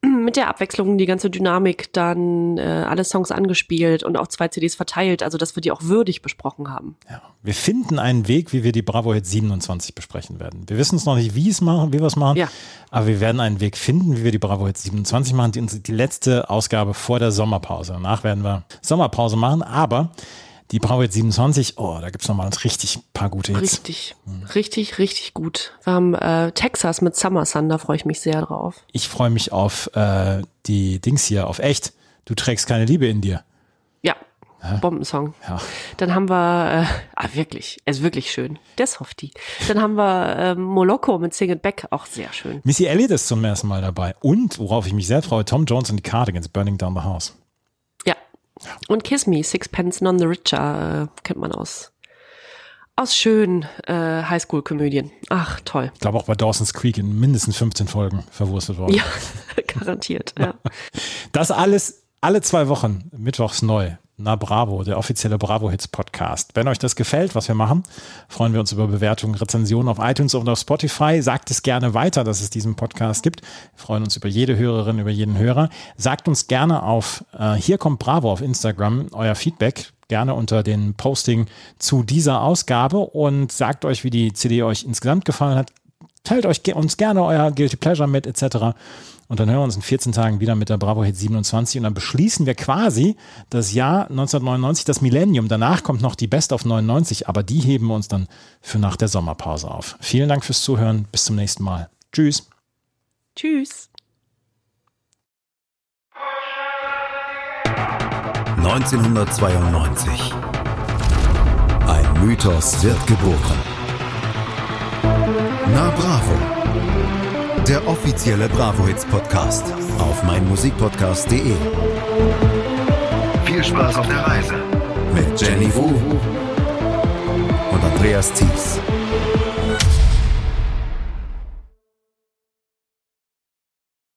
mit der Abwechslung, die ganze Dynamik, dann äh, alle Songs angespielt und auch zwei CDs verteilt, also dass wir die auch würdig besprochen haben. Ja. Wir finden einen Weg, wie wir die Bravo Hit 27 besprechen werden. Wir wissen es noch nicht, wie es machen, wie wir es machen, Ja. aber wir werden einen Weg finden, wie wir die Bravo Hit 27 machen. Die, die letzte Ausgabe vor der Sommerpause. Danach werden wir Sommerpause machen, aber die Bravo Hit 27, oh, da gibt es nochmal richtig paar gute Hits. Richtig, richtig, richtig gut. Wir haben äh, Texas mit Summer Sun, da freue ich mich sehr drauf. Ich freue mich auf äh, die Dings hier, auf echt. Du trägst keine Liebe in dir. Ja, Bombensong. Ja. Dann haben wir, äh, ah wirklich, er ist wirklich schön. Der Softie. Dann haben wir ähm, Moloko mit Sing It Back, auch sehr schön. Missy Elliott ist zum ersten Mal dabei. Und, worauf ich mich sehr freue, Tom Jones und die Cardigans, Burning Down the House. Und Kiss Me, Sixpence None the Richer, äh, kennt man aus, aus schönen äh, Highschool-Komödien. Ach, toll. Ich glaube auch bei Dawson's Creek in mindestens 15 Folgen verwurstet worden. Ja, [LAUGHS] garantiert, ja. [LAUGHS] Das alles alle zwei Wochen, mittwochs neu. Na Bravo, der offizielle Bravo Hits Podcast. Wenn euch das gefällt, was wir machen, freuen wir uns über Bewertungen, Rezensionen auf iTunes und auf Spotify. Sagt es gerne weiter, dass es diesen Podcast gibt. Wir freuen uns über jede Hörerin, über jeden Hörer. Sagt uns gerne auf äh, Hier kommt Bravo auf Instagram euer Feedback. Gerne unter den Posting zu dieser Ausgabe und sagt euch, wie die CD euch insgesamt gefallen hat. Teilt euch ge- uns gerne euer Guilty Pleasure mit, etc. Und dann hören wir uns in 14 Tagen wieder mit der Bravo Hit 27 und dann beschließen wir quasi das Jahr 1999, das Millennium. Danach kommt noch die Best of 99, aber die heben wir uns dann für nach der Sommerpause auf. Vielen Dank fürs Zuhören. Bis zum nächsten Mal. Tschüss. Tschüss. 1992. Ein Mythos wird geboren. Na Bravo. Der offizielle Bravo Hits Podcast auf meinmusikpodcast.de. Viel Spaß auf der Reise mit Jenny Wu und Andreas Thies.